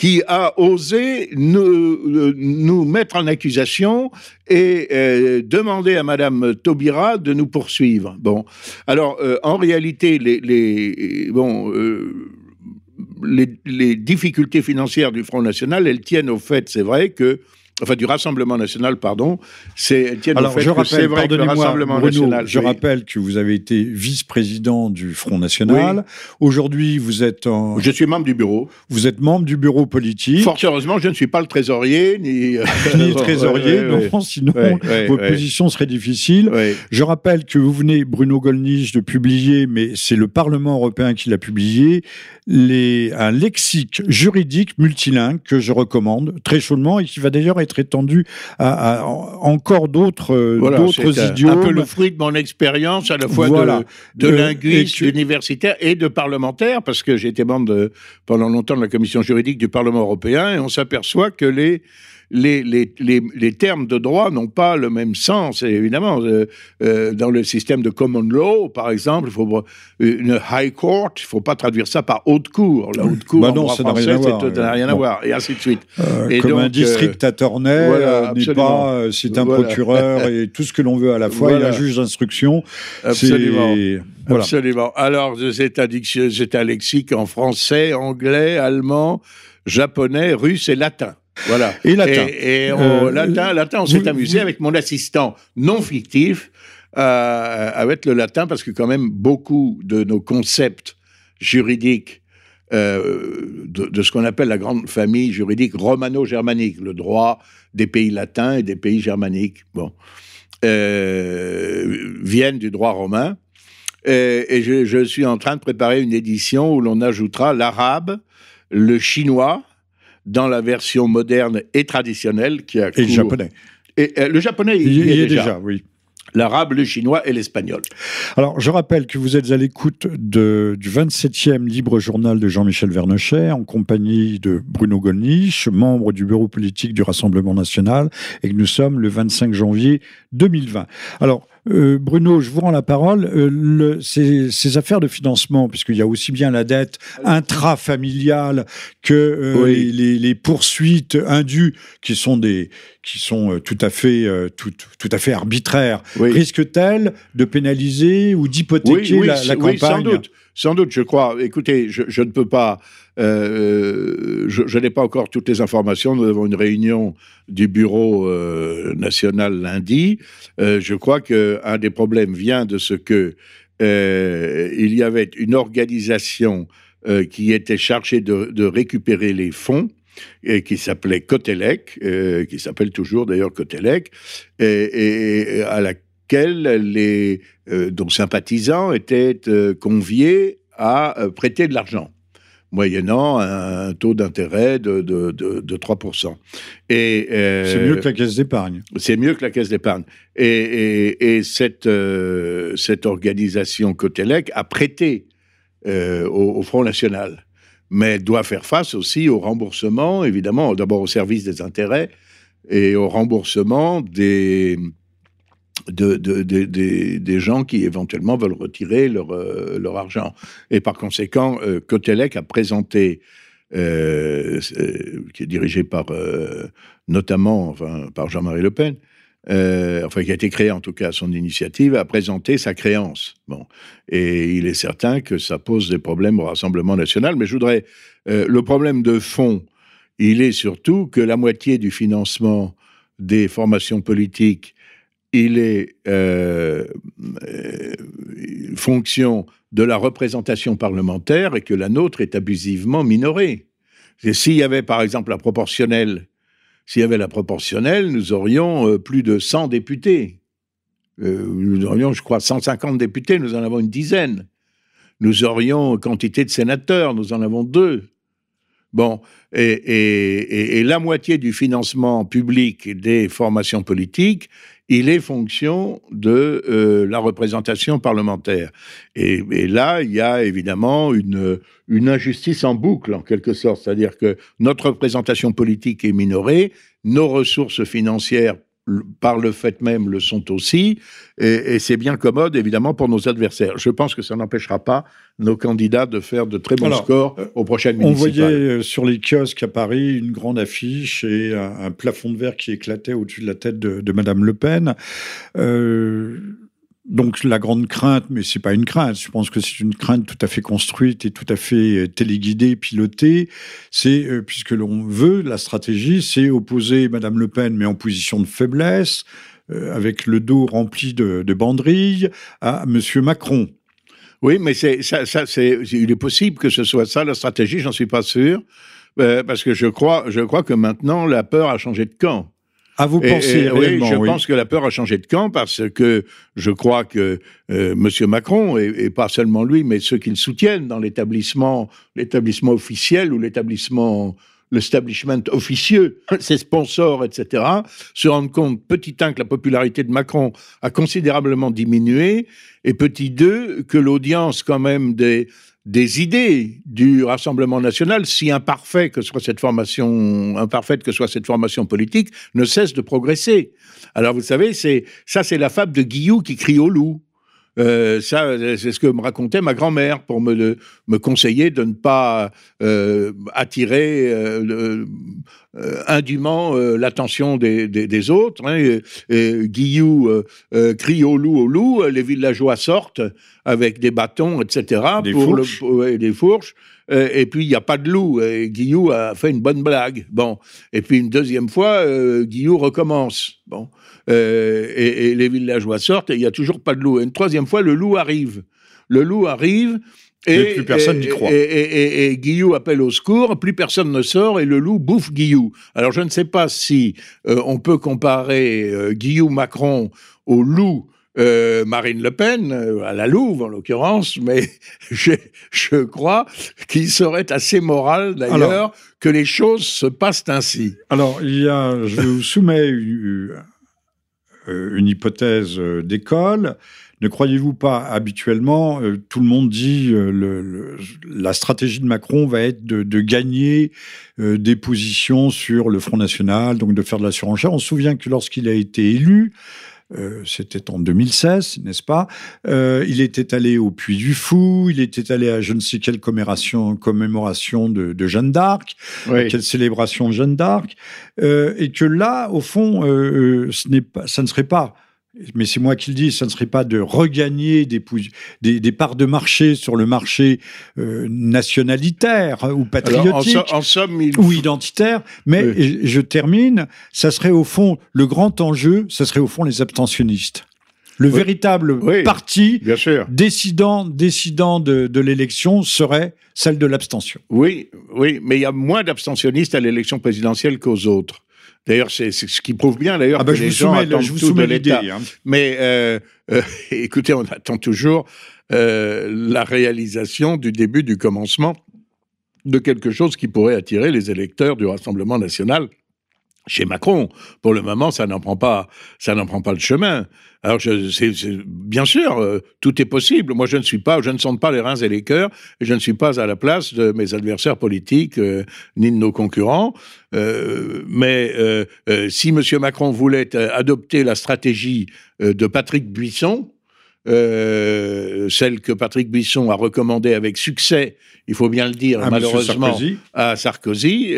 qui a osé nous, euh, nous, mettre en accusation et euh, demander à Madame Taubira de nous poursuivre. Bon, alors euh, en réalité, les, bon. les, difficultés financières du Front National, elles tiennent au fait, c'est vrai, que enfin du Rassemblement national, pardon, c'est Alors, je rappelle, vrai que le Rassemblement national. Je rappelle que vous avez été vice-président du Front national. Aujourd'hui, vous êtes en. Je suis membre du bureau. Vous êtes membre du bureau politique. Fort heureusement, je ne suis pas le trésorier ni. Euh, ni trésorier, non, sinon votre position serait difficile. Je rappelle que vous venez, Bruno Gollnisch, de publier, mais c'est le Parlement européen qui l'a publié, les, un lexique juridique multilingue que je recommande très chaudement et qui va d'ailleurs être étendu à, encore d'autres d'autres idiomes. Un peu le fruit de mon expérience à la fois de, de linguiste universitaire et de parlementaire parce que j'ai été membre pendant longtemps de la commission juridique du Parlement européen et on s'aperçoit que les les, les, les, termes de droit n'ont pas le même sens. évidemment, euh, euh, dans le système de common law, par exemple, il faut une high court, il ne faut pas traduire ça par haute cour. La haute cour bah en droit français, ça n'a rien à voir, et ainsi de suite. Euh, et comme un district attorney n'est pas, c'est un procureur et tout ce que l'on veut à la fois, il y a un juge d'instruction. Absolument. Absolument. Alors, c'est un lexique en français, anglais, allemand, japonais, russe et latin. Voilà. Et latin. Et, on, latin, latin, on s'est amusé avec mon assistant non fictif euh, avec le latin parce que quand même beaucoup de nos concepts juridiques euh, de, ce qu'on appelle la grande famille juridique romano-germanique, le droit des pays latins et des pays germaniques, bon, euh, viennent du droit romain. Et, je, je, suis en train de préparer une édition où l'on ajoutera l'arabe, le chinois, dans la version moderne et traditionnelle qui a Et le japonais. Et, euh, le japonais, il, y est déjà. oui. l'arabe, le chinois et l'espagnol. Alors, je rappelle que vous êtes à l'écoute du 27e Libre Journal de Jean-Michel Vernochet, en compagnie de Bruno Gollnisch, membre du bureau politique du Rassemblement national, et que nous sommes le 25 janvier 2020. Alors, euh, Bruno, je vous rends la parole. Euh, ces, affaires de financement, puisqu'il y a aussi bien la dette intrafamiliale que euh, les, poursuites indues, qui sont des qui sont tout à fait tout, à fait arbitraires, risquent-elles de pénaliser ou d'hypothéquer la, la, campagne Sans doute, sans doute. Je crois. Écoutez, je, ne peux pas. Je, n'ai pas encore toutes les informations. Nous avons une réunion du bureau national lundi. je crois que un des problèmes vient de ce que euh, il y avait une organisation euh, qui était chargée de, récupérer les fonds et qui s'appelait Cotelec, euh, qui s'appelle toujours d'ailleurs Cotelec, et, à laquelle les dont sympathisants étaient conviés à prêter de l'argent moyennant un taux d'intérêt de, de, de, 3%. Et, euh, c'est mieux que la caisse d'épargne. C'est mieux que la caisse d'épargne. Et, et, cette, euh, cette organisation Cotelec a prêté euh, au, Front National, mais doit faire face aussi au remboursement, évidemment, d'abord au service des intérêts et au remboursement des, de, des gens qui éventuellement veulent retirer leur, euh, leur argent. Et par conséquent, euh, Cotelec a présenté, euh, qui est dirigé par notamment enfin, par Jean-Marie Le Pen, enfin qui a été créé en tout cas à son initiative, a présenté sa créance. Bon, et il est certain que ça pose des problèmes au Rassemblement national. Mais je voudrais le problème de fond, il est surtout que la moitié du financement des formations politiques il est euh, euh, fonction de la représentation parlementaire et que la nôtre est abusivement minorée. S'il y avait par exemple la proportionnelle, s'il y avait la proportionnelle, nous aurions euh, plus de 100 députés. nous aurions, je crois, 150 députés, nous en avons une dizaine. Nous aurions quantité de sénateurs, nous en avons deux. Bon, et, la moitié du financement public des formations politiques il est fonction de euh, la représentation parlementaire. Et, là, il y a évidemment une, une injustice en boucle, en quelque sorte. C'est-à-dire que notre représentation politique est minorée, nos ressources financières par le fait même, le sont aussi, et, c'est bien commode, évidemment, pour nos adversaires. Je pense que ça n'empêchera pas nos candidats de faire de très bons scores euh, aux prochaines municipales. On voyait euh, sur les kiosques à Paris une grande affiche et un, plafond de verre qui éclatait au-dessus de la tête de, de Madame Le Pen. Euh, donc la grande crainte, mais c'est pas une crainte, je pense que c'est une crainte tout à fait construite et tout à fait euh, téléguidée, pilotée, c'est, euh, puisque l'on veut, la stratégie, c'est opposer Madame Le Pen, mais en position de faiblesse, euh, avec le dos rempli de, banderilles, à Monsieur Macron. Oui, mais c'est, ça, c'est, il est possible que ce soit ça la stratégie, j'en suis pas sûr, parce que je crois, je crois que maintenant la peur a changé de camp. À vous penser Oui, je pense que la peur a changé de camp parce que je crois que euh, M. Macron, et, pas seulement lui, mais ceux qui le soutiennent dans l'établissement, l'établissement officiel ou l'établissement l'establishment officieux, ses sponsors, etc., se rendent compte, petit un, que la popularité de Macron a considérablement diminué, et petit deux, que l'audience quand même des, des idées du Rassemblement national, si imparfait que soit cette formation, imparfaite que soit cette formation politique, ne cesse de progresser. Alors vous savez, c'est ça, c'est la fable de Guillou qui crie au loup. Euh, ça, c'est ce que me racontait ma grand-mère pour me, me conseiller de ne pas euh, attirer euh, indûment l'attention des, autres. Hein. Guillou crie au loup, au loup, les villageois sortent avec des bâtons, etc. Des fourches. des fourches. et puis, il n'y a pas de loup. Et Guillou a fait une bonne blague. Bon. Et puis, une deuxième fois, Guillou recommence. Bon. Euh, et, les villageois sortent et il n'y a toujours pas de loup. Et une troisième fois, le loup arrive. Le loup arrive. Et, plus personne n'y croit. Et, Guillou appelle au secours, plus personne ne sort et le loup bouffe Guillou. Alors je ne sais pas si euh, on peut comparer euh, Guillou Macron au loup Marine Le Pen, à la Louve en l'occurrence, mais je, je crois qu'il serait assez moral d'ailleurs que les choses se passent ainsi. Alors, il y a, je vous soumets une hypothèse d'école. Ne croyez-vous pas habituellement, tout le monde dit la stratégie de Macron va être de gagner des positions sur le Front National, donc de faire de la surenchère. On se souvient que lorsqu'il a été élu, euh, c'était en 2016, n'est-ce pas? Euh, Il était allé au Puy du Fou, il était allé à je ne sais quelle commémoration, commémoration de, Jeanne d'Arc, quelle célébration de Jeanne d'Arc, euh, et que là, au fond, ce n'est pas, ça ne serait pas mais c'est moi qui le dis, ça ne serait pas de regagner des, des, parts de marché sur le marché euh, nationalitaire ou patriotique, en, somme, ou identitaire. Mais je termine, ça serait au fond le grand enjeu, ça serait au fond les abstentionnistes. Le véritable parti décidant, décidant de, de l'élection serait celle de l'abstention. Oui, oui, mais il y a moins d'abstentionnistes à l'élection présidentielle qu'aux autres. D'ailleurs, c'est ce qui prouve bien d'ailleurs ah bah, que les gens attendent je vous tout de l'État. Hein. Mais euh, euh, écoutez, on attend toujours euh, la réalisation du début, du commencement de quelque chose qui pourrait attirer les électeurs du Rassemblement national chez Macron. Pour le moment, ça n'en prend pas, ça n'en prend pas le chemin. Alors, je, bien sûr, euh, tout est possible. Moi, je ne suis pas, je ne sonde pas les reins et les cœurs, je ne suis pas à la place de mes adversaires politiques euh, ni de nos concurrents. Euh, mais si M. Macron voulait adopter la stratégie de Patrick Buisson, celle que Patrick Buisson a recommandée avec succès, il faut bien le dire, malheureusement, à Sarkozy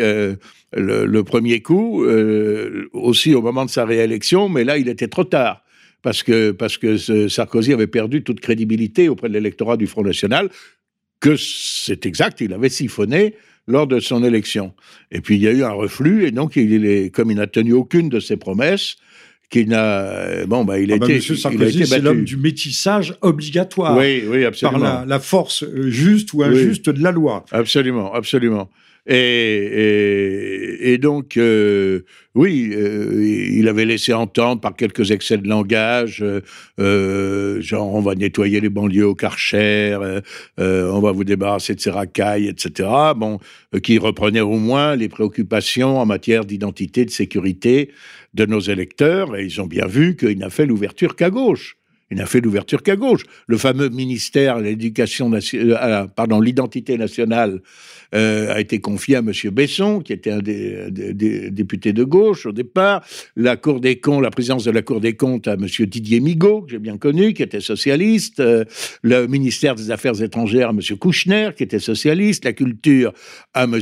le, premier coup, euh, aussi au moment de sa réélection, mais là, il était trop tard. Parce que, parce que Sarkozy avait perdu toute crédibilité auprès de l'électorat du Front National, que c'est exact, il avait siphonné lors de son élection. Et puis il y a eu un reflux, et donc il est, comme il n'a tenu aucune de ses promesses, qu'il n'a. Bon, bah, il a ah bah, été. Monsieur Sarkozy, c'est l'homme du métissage obligatoire. Oui, oui, absolument. Par la, force juste ou injuste de la loi. Absolument, absolument. Et, et, donc, euh, oui, euh, il avait laissé entendre par quelques excès de langage, euh, genre on va nettoyer les banlieues au Karcher, on va vous débarrasser de ces racailles, etc. Bon, qui reprenait au moins les préoccupations en matière d'identité, de sécurité de nos électeurs, et ils ont bien vu qu'il n'a fait l'ouverture qu'à gauche. Il n'a fait l'ouverture qu'à gauche. Le fameux ministère de l'éducation nationale, pardon, l'identité nationale euh, a été confié à M. Besson, qui était un des, députés de gauche au départ. La Cour des comptes, la présidence de la Cour des comptes à M. Didier Migaud, que j'ai bien connu, qui était socialiste. Euh, le ministère des Affaires étrangères à M. Kouchner, qui était socialiste. La culture à M.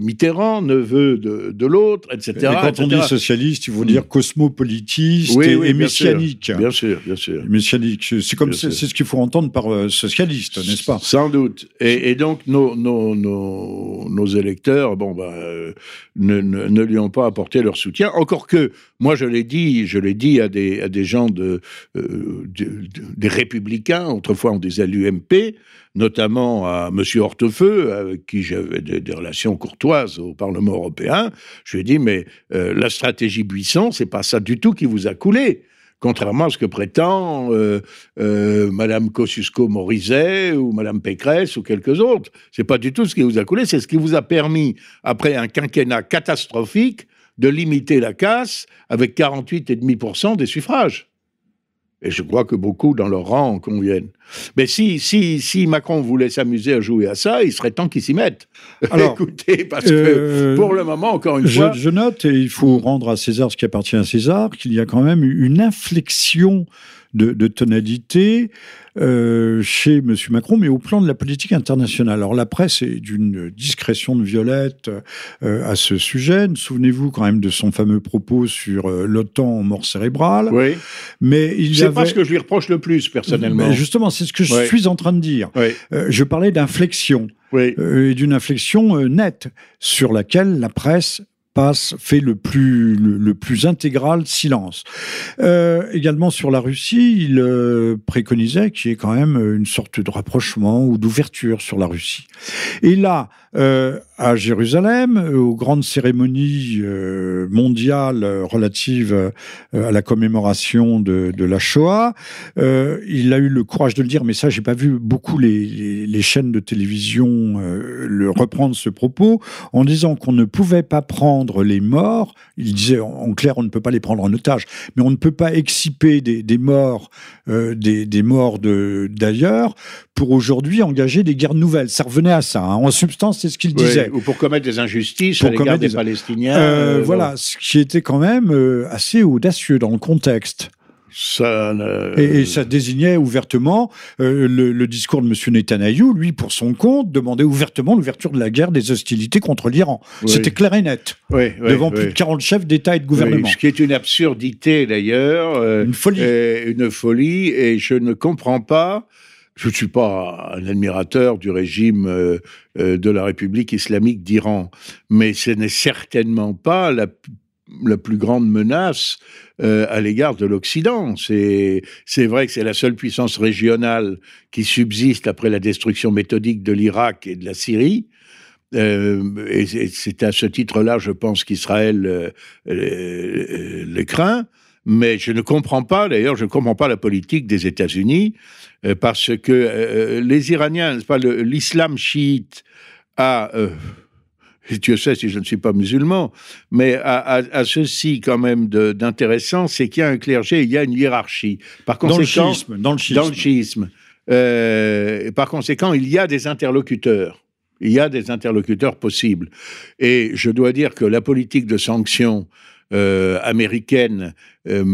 Mitterrand, neveu de, l'autre, etc. Et quand on dit socialiste, il faut dire cosmopolitiste et, messianique. Bien sûr, bien sûr. Messianique. C'est comme c'est ce qu'il faut entendre par euh, socialiste, n'est-ce pas? Sans doute. Et, et donc nos, nos, nos nos, électeurs, bon, bah, euh, ne, lui ont pas apporté leur soutien. Encore que, moi, je l'ai dit, je l'ai dit à des, à des gens de, euh, des républicains, autrefois on disait l'UMP, notamment à M. Hortefeux, avec qui j'avais des, relations courtoises au Parlement européen. Je lui ai dit, mais euh, la stratégie Buisson, c'est pas ça du tout qui vous a coulé contrairement à ce que prétend euh, euh, Madame Kosciusko-Morizet ou Madame Pécresse ou quelques autres. C'est pas du tout ce qui vous a coulé, c'est ce qui vous a permis, après un quinquennat catastrophique, de limiter la casse avec 48,5% des suffrages. Et je crois que beaucoup dans leur rang en conviennent. Mais si, si, si Macron voulait s'amuser à jouer à ça, il serait temps qu'il s'y mette. Alors, écoutez, parce que euh, pour le moment, encore une fois. Je note, et il faut rendre à César ce qui appartient à César, qu'il y a quand même une inflexion de, tonalité euh, chez M. Macron, mais au plan de la politique internationale. Alors la presse est d'une discrétion de violette euh, à ce sujet. Souvenez-vous quand même de son fameux propos sur euh, l'OTAN en mort cérébrale. Oui. Mais il C'est pas ce que je lui reproche le plus, personnellement. Mais justement, c'est ce que je suis en train de dire. je parlais d'inflexion. et d'une inflexion nette sur laquelle la presse passe, fait le plus, le, plus intégral silence. Euh, également sur la Russie, il euh, préconisait qu'il y ait quand même une sorte de rapprochement ou d'ouverture sur la Russie. Et là, euh, à Jérusalem, aux grandes cérémonies mondiales relatives à la commémoration de, la Shoah, il a eu le courage de le dire, mais ça, j'ai pas vu beaucoup les, chaînes de télévision reprendre ce propos, en disant qu'on ne pouvait pas prendre prendre les morts. Il disait en clair, on ne peut pas les prendre en otage, mais on ne peut pas exciper des, morts, euh, des, morts d'ailleurs, pour aujourd'hui engager des guerres nouvelles. Ça revenait à ça. Hein. En substance, c'est ce qu'il disait. Ou pour commettre des injustices à l'égard des, Palestiniens. Euh, voilà, ce qui était quand même assez audacieux dans le contexte. Ça et, ça désignait ouvertement euh, le, discours de M. Netanyahou, lui, pour son compte, demandait ouvertement l'ouverture de la guerre des hostilités contre l'Iran. C'était clair et net, devant plus de 40 chefs d'État et de gouvernement. ce qui est une absurdité d'ailleurs. Euh, une folie. une folie, et je ne comprends pas. Je ne suis pas un admirateur du régime euh, de la République islamique d'Iran, mais ce n'est certainement pas la la plus grande menace euh, à l'égard de l'Occident. C'est vrai que c'est la seule puissance régionale qui subsiste après la destruction méthodique de l'Irak et de la Syrie. Euh, et c'est à ce titre-là, je pense qu'Israël euh, le craint. Mais je ne comprends pas, d'ailleurs, je ne comprends pas la politique des États-Unis, parce que les Iraniens, l'islam chiite a Dieu sait si je ne suis pas musulman, mais à, ceci quand même d'intéressant, c'est qu'il y a un clergé, il y a une hiérarchie. Par conséquent, dans le schisme. Dans le schisme. Euh, par conséquent, il y a des interlocuteurs. Il y a des interlocuteurs possibles. Et je dois dire que la politique de sanctions euh, américaine euh,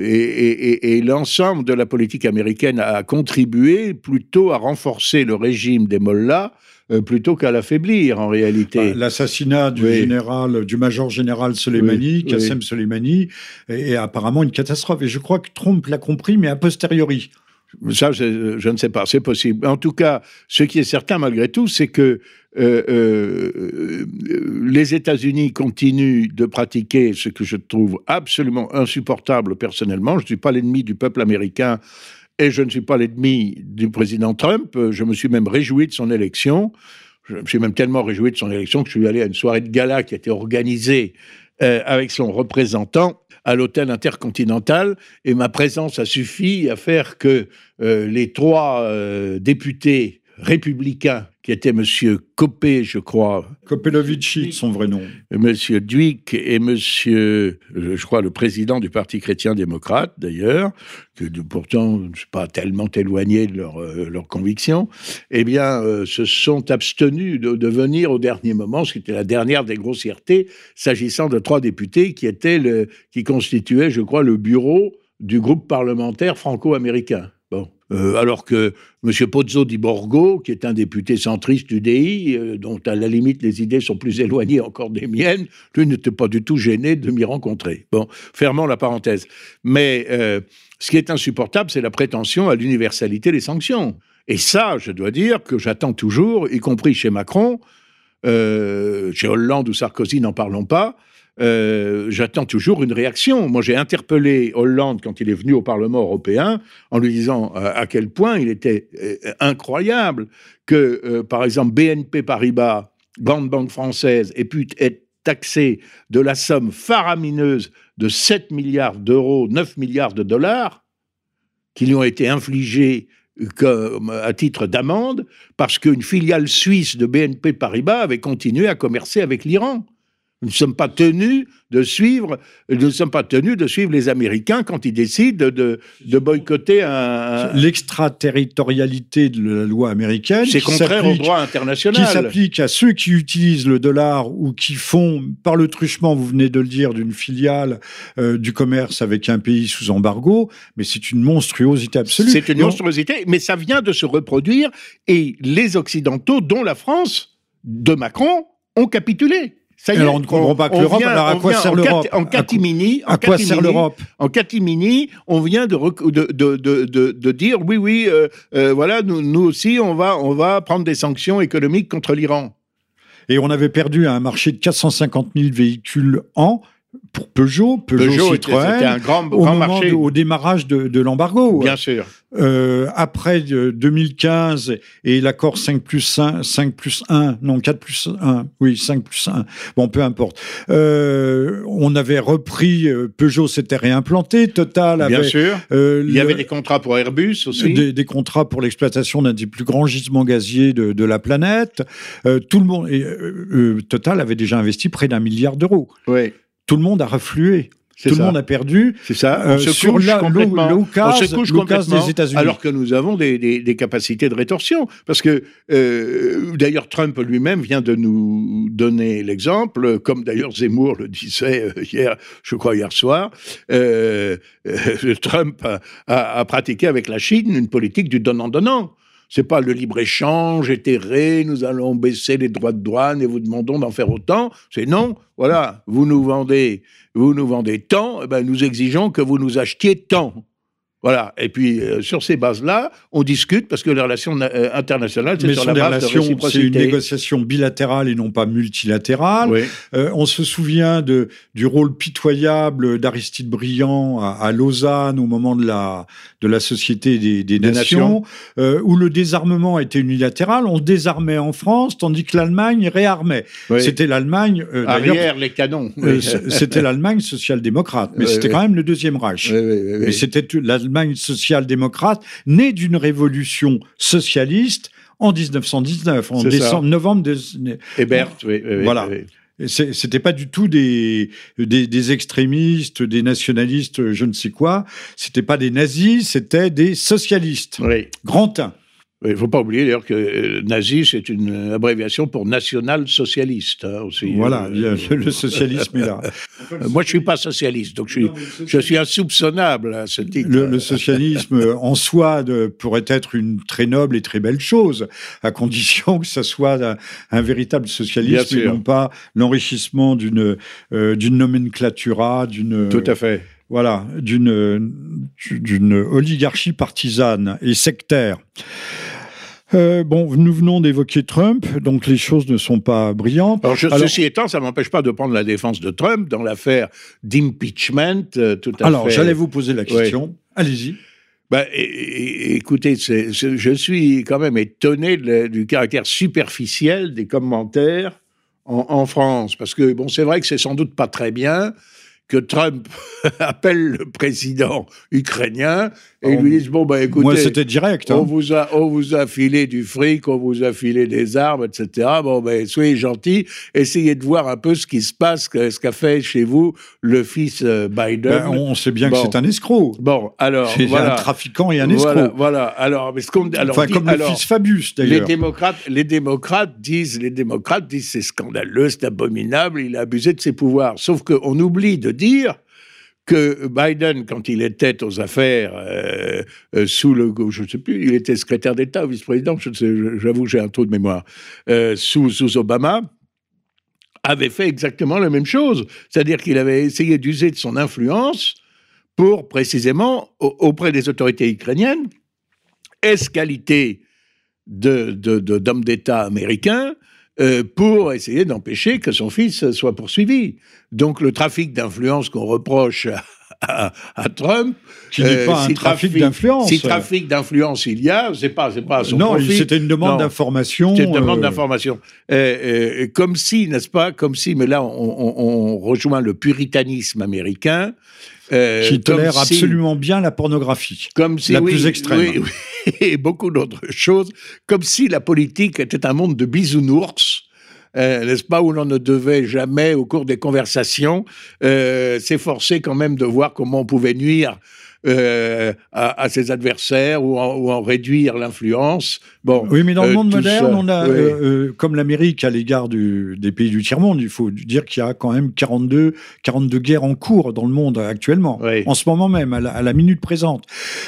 et, et l'ensemble de la politique américaine a contribué plutôt à renforcer le régime des mollahs plutôt qu'à l'affaiblir en réalité. Bah, l'assassinat du général, du major général Soleimani, Qassem Soleimani, est, apparemment une catastrophe. Et je crois que Trump l'a compris, mais a posteriori. Ça, je, ne sais pas, c'est possible. En tout cas, ce qui est certain malgré tout, c'est que euh, euh, les États-Unis continuent de pratiquer ce que je trouve absolument insupportable personnellement. Je ne suis pas l'ennemi du peuple américain et je ne suis pas l'ennemi du président Trump. Je me suis même réjoui de son élection. Je me suis même tellement réjoui de son élection que je suis allé à une soirée de gala qui a été organisée euh, avec son représentant à l'hôtel intercontinental et ma présence a suffi à faire que euh, les trois euh, députés républicain qui était Monsieur Copé, je crois. Kopelovici, son vrai nom. Monsieur Duick et Monsieur, je crois, le président du Parti chrétien-démocrate, d'ailleurs, que pourtant ne suis pas tellement éloigné de leurs euh, convictions, eh bien, euh, se sont abstenus de, venir au dernier moment, ce qui était la dernière des grossièretés, s'agissant de trois députés qui étaient le, qui constituaient, je crois, le bureau du groupe parlementaire franco-américain. Euh, alors que M. Pozzo di Borgo, qui est un député centriste du DI, euh, dont à la limite les idées sont plus éloignées encore des miennes, lui n'était pas du tout gêné de m'y rencontrer. Bon, fermons la parenthèse. Mais euh, ce qui est insupportable, c'est la prétention à l'universalité des sanctions. Et ça, je dois dire que j'attends toujours, y compris chez Macron, chez Hollande ou Sarkozy, n'en parlons pas, euh, j'attends toujours une réaction. Moi, j'ai interpellé Hollande quand il est venu au Parlement européen en lui disant euh, à quel point il était euh, incroyable que, par exemple, BNP Paribas, grande banque française, ait pu être taxé de la somme faramineuse de 7 milliards d'euros, 9 milliards de dollars, qui lui ont été infligés à titre d'amende parce qu'une filiale suisse de BNP Paribas avait continué à commercer avec l'Iran. Nous ne sommes pas tenus de suivre, nous ne sommes pas tenus de suivre les Américains quand ils décident de, de boycotter un. L'extraterritorialité de la loi américaine. C'est contraire au droit international. Qui s'applique à ceux qui utilisent le dollar ou qui font, par le truchement, vous venez de le dire, d'une filiale euh, du commerce avec un pays sous embargo. Mais c'est une monstruosité absolue. C'est une monstruosité, mais ça vient de se reproduire et les Occidentaux, dont la France, de Macron, ont capitulé. Alors on ne comprend pas que l'Europe. Alors à quoi sert l'Europe En catimini. À quoi sert l'Europe En catimini, on vient de, de, de, de dire oui, oui, euh, euh, voilà, nous, nous, aussi, on va, on va prendre des sanctions économiques contre l'Iran. Et on avait perdu un marché de 450 000 véhicules an pour Peugeot, Peugeot, Peugeot était- Citroën, c'était un grand, au, grand marché. de- au démarrage de, de l'embargo. Bien sûr. Euh, après euh, 2015 et l'accord 5 plus 1, 5 plus 1, non 4 plus 1, oui 5 plus 1, bon peu importe. Euh, on avait repris, euh, Peugeot s'était réimplanté, Total Bien avait sûr. euh, Il y le- avait des contrats pour Airbus aussi. des, des contrats pour l'exploitation d'un des plus grands gisements gaziers de, de la planète. Euh, tout le monde, et, euh, euh, Total avait déjà investi près d'un milliard d'euros. Oui, Tout le monde a reflué. Tout ça. le monde a perdu. C'est ça. On Euh, se sur couche la- complètement. l'O- on l'Ocas- se couche l'Ocas complètement. des États-Unis. Alors que nous avons des, des- des capacités de rétorsion. Parce que, euh, d'ailleurs, Trump lui-même vient de nous donner l'exemple, comme d'ailleurs Zemmour le disait euh, hier, je crois hier soir. euh, Trump a, a- a pratiqué avec la Chine une politique du donnant-donnant. C'est pas le libre-échange éthéré, nous allons baisser les droits de douane et vous demandons d'en faire autant. C'est non, voilà, vous nous vendez, vous nous vendez tant, eh ben, nous exigeons que vous nous achetiez tant. Voilà. Et puis, euh, sur ces bases-là, on discute parce que les relations euh, internationales, c'est sur la base de c'est une négociation bilatérale et non pas multilatérale. Oui. Euh, on se souvient de, du rôle pitoyable d'Aristide Briand à, à Lausanne au moment de la, de la Société des, des Des Nations, euh, où le désarmement était unilatéral. On désarmait en France, tandis que l'Allemagne réarmait. Oui. C'était l'Allemagne, Arrière les canons. Oui. c'était l'Allemagne social-démocrate, mais c'était quand même le deuxième Reich. Oui, oui, oui, Mais c'était l'Allemagne social-démocrate née d'une révolution socialiste en 1919, en ça. décembre, novembre. de- Hébert, oui, Voilà. oui. C'était pas du tout des, des, des extrémistes, des nationalistes, je ne sais quoi. C'était pas des nazis, c'était des socialistes. Oui. Grand 1. Il ne faut pas oublier d'ailleurs que euh, nazi, c'est une abréviation pour national-socialiste hein, aussi. Voilà, Euh, le, socialisme est là. euh, moi, je suis pas socialiste, donc je suis, je suis insoupçonnable à ce titre. Le, le socialisme euh, en soi de- pourrait être une très noble et très belle chose, à condition que ça soit un, un véritable socialisme et non pas l'enrichissement d'une euh, d'une nomenclatura, d'une Tout à fait. voilà, d'une d'une oligarchie partisane et sectaire. Euh, bon, nous venons d'évoquer Trump, donc les choses ne sont pas brillantes. Alors, je- Alors- ceci étant, ça m'empêche pas de prendre la défense de Trump dans l'affaire d'impeachment. euh, tout à Alors, fait. j'allais vous poser la question. Allez-y. É- écoutez, je suis quand même étonné de du caractère superficiel des commentaires en, en France, parce que bon, c'est vrai que c'est sans doute pas très bien que Trump appelle le président ukrainien et Oh, lui dise bon ben écoutez, Moi, c'était direct. hein. on vous a on vous a filé du fric, on vous a filé des armes, etc. Bon ben soyez gentils, essayez de voir un peu ce qui se passe, ce qu'a fait chez vous le fils euh, Biden. Ben, on sait bien que c'est un escroc. Bon alors C'est voilà. un trafiquant et un escroc. Voilà, voilà. Alors, mais ce qu'on alors, enfin, dit- comme alors, le fils Fabius, les d'ailleurs. démocrates, les démocrates disent, les démocrates disent, c'est scandaleux, c'est abominable, il a abusé de ses pouvoirs. Sauf qu'on oublie de dire que Biden, quand il était aux affaires euh, euh, sous le, je ne sais plus, il était secrétaire d'État, vice-président, je ne sais, j'avoue, j'ai un trou de mémoire, euh, sous, Obama, avait fait exactement la même chose. C'est-à-dire qu'il avait essayé d'user de son influence pour précisément, au- auprès des autorités ukrainiennes, escalité de, de, de- d'hommes d'État américains euh, pour essayer d'empêcher que son fils soit poursuivi. Donc le trafic d'influence qu'on reproche à, Trump, Qui n'est euh, pas un si trafic d'influence. Si trafic d'influence il y a, c'est pas, c'est pas à son non, c'était une demande d'information. C'est une demande euh, d'information. Euh, comme si, n'est-ce pas, comme si, mais là, on, on- on rejoint le puritanisme américain. Euh, qui tolère absolument bien la pornographie. comme si, la oui, plus extrême. oui, oui, et beaucoup d'autres choses, comme si la politique était un monde de bisounours. euh, n'est-ce pas, où l'on ne devait jamais, au cours des conversations, euh, s'efforcer quand même de voir comment on pouvait nuire euh, à, à ses adversaires ou en, ou en réduire l'influence. Bon, Oui, mais dans le euh, monde moderne, ça, on a, oui. euh, comme l'Amérique à l'égard des pays du tiers-monde, il faut dire qu'il y a quand même 42, 42 guerres en cours dans le monde actuellement, Oui. en ce moment même, à la, à la minute présente.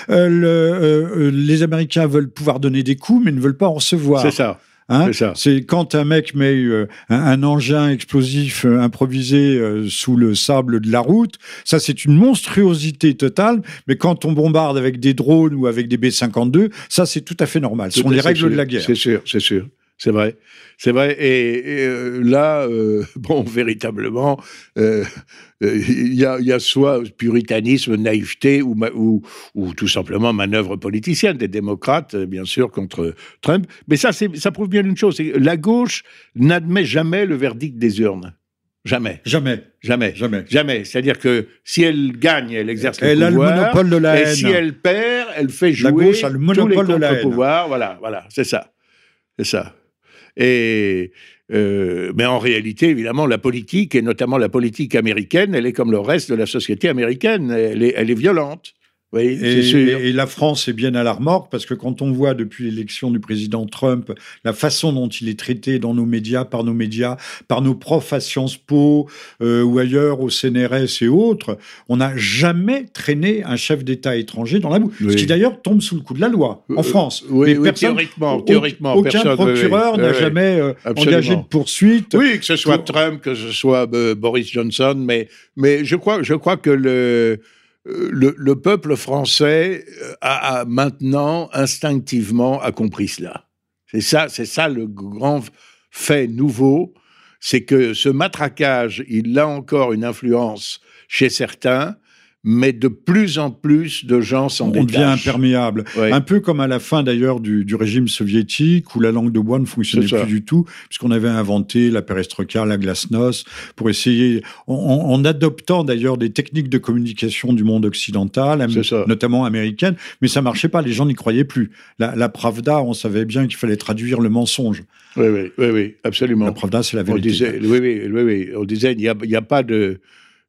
Le- les Américains veulent pouvoir donner des coups, mais ne veulent pas en recevoir. c'est ça. Hein C'est quand un mec met euh, un, un engin explosif euh, improvisé euh, sous le sable de la route, ça c'est une monstruosité totale. Mais quand on bombarde avec des drones ou avec des B-52, ça c'est tout à fait normal. Ce sont les règles sûr. de la guerre. C'est sûr, c'est sûr. C'est vrai, c'est vrai. Et, là, bon, véritablement, il y, a, soit puritanisme, naïveté ou, ou, ou, tout simplement manœuvre politicienne des démocrates, bien sûr, contre Trump. Mais ça, ça prouve bien une chose la gauche n'admet jamais le verdict des urnes. Jamais. Jamais. Jamais. Jamais. Jamais. C'est-à-dire que si elle gagne, elle exerce le pouvoir. Elle a le monopole de la haine. Et si elle perd, elle fait jouer la gauche a le monopole tous les de la pouvoirs. Voilà, voilà, c'est ça. C'est ça. Et euh, mais en réalité, évidemment, la politique, et notamment la politique américaine, elle est comme le reste de la société américaine. Elle est, elle est violente. Oui, et, sûr. et, la France est bien à la remorque parce que quand on voit depuis l'élection du président Trump la façon dont il est traité dans nos médias, par nos médias, par nos profs à Sciences Po euh, ou ailleurs au CNRS et autres, on n'a jamais traîné un chef d'État étranger dans la boue. Oui. Ce qui d'ailleurs tombe sous le coup de la loi en Euh, France. oui, Mais personne- théoriquement, théoriquement, aucun personne- procureur n'a jamais euh, engagé de poursuite. Oui, que ce soit pour- Trump, que ce soit Boris Johnson, mais, mais je, crois, je crois que le, le, le peuple français euh, a, maintenant instinctivement compris cela. C'est ça, c'est ça le grand fait nouveau, c'est que ce matraquage, il a encore une influence chez certains, mais de plus en plus de gens s'en On devient détachent. imperméable. Ouais. Un peu comme à la fin d'ailleurs du, du régime soviétique où la langue de bois ne fonctionnait plus du tout, puisqu'on avait inventé la perestroïka, la glasnost, pour essayer, en, adoptant d'ailleurs des techniques de communication du monde occidental, am- notamment américaine, mais ça marchait pas, les gens n'y croyaient plus. La, la Pravda, on savait bien qu'il fallait traduire le mensonge. Oui, oui, oui, oui, absolument. La Pravda, c'est la On vérité. disait, oui, oui, oui, oui, on disait, il n'y a, il y a pas de,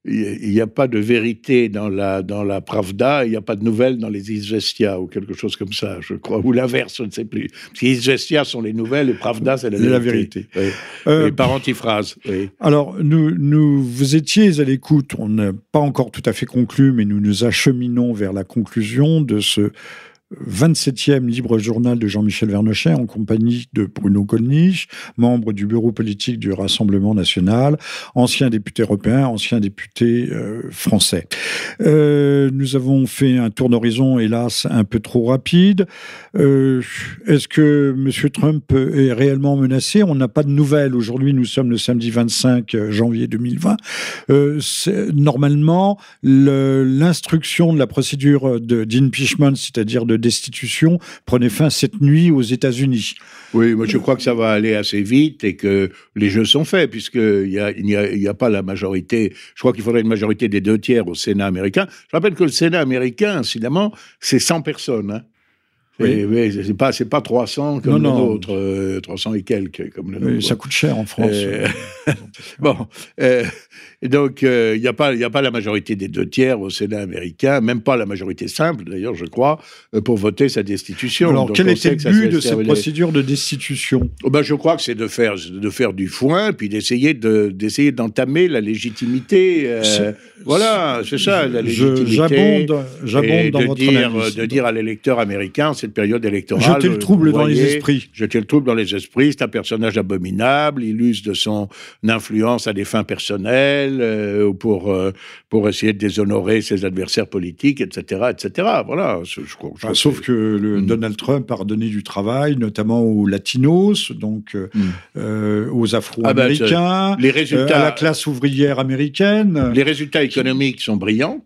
il n'y a pas de vérité dans la, dans la Pravda, il n'y a pas de nouvelles dans les Izvestia ou quelque chose comme ça, je crois, ou l'inverse, je ne sais plus. Parce que Izvestia sont les nouvelles et Pravda, c'est la C'est la vérité. Oui. Euh, Et par antiphrase, oui. Alors, nous, nous, vous étiez à l'écoute, on n'a pas encore tout à fait conclu, mais nous nous acheminons vers la conclusion de ce 27e libre journal de Jean-Michel Vernochet en compagnie de Bruno Gollnisch, membre du bureau politique du Rassemblement national, ancien député européen, ancien député euh, français. Euh, nous avons fait un tour d'horizon, hélas, un peu trop rapide. Euh, Est-ce que M. Trump est réellement menacé? On n'a pas de nouvelles. Aujourd'hui, nous sommes le samedi 25 janvier 2020. Euh, c'est- normalement, le- l'instruction de la procédure d'impeachment, c'est-à-dire de destitution, prenait fin cette nuit aux États-Unis. Oui, moi je crois que ça va aller assez vite et que les jeux sont faits, puisqu'il n'y a, y pas la majorité. Je crois qu'il faudrait une majorité des deux tiers au Sénat américain. Je rappelle que le Sénat américain, incidemment, c'est 100 personnes. Hein. Oui. Oui, c'est pas, c'est pas 300 comme Non, le nôtre, euh, 300 et quelques comme le nôtre. ça coûte cher en France. Euh, Bon, euh, et donc euh, il n'y a pas, il y a pas la majorité des deux tiers au Sénat américain, même pas la majorité simple d'ailleurs, je crois, euh, pour voter sa destitution. Alors, Donc, quel était le but de cette procédure de destitution? Oh ben, je crois que c'est de faire, de faire du foin, puis d'essayer de, d'essayer d'entamer la légitimité. euh, voilà, c'est ça, la légitimité. J'abonde, dans de votre dire, analyse. de dire à l'électeur américain, cette période électorale. Jeter le trouble dans les esprits. Jeter le trouble dans les esprits, c'est un personnage abominable, il use de son influence à des fins personnelles, euh, ou pour, euh, pour essayer de déshonorer ses adversaires politiques, etc., etc. Voilà, je, je sauf que le Mm. Donald Trump a redonné du travail, notamment aux latinos, donc euh, Mm. euh, aux Ah afro-américains, les euh, résultats, à la classe ouvrière américaine. Les résultats économiques sont brillants.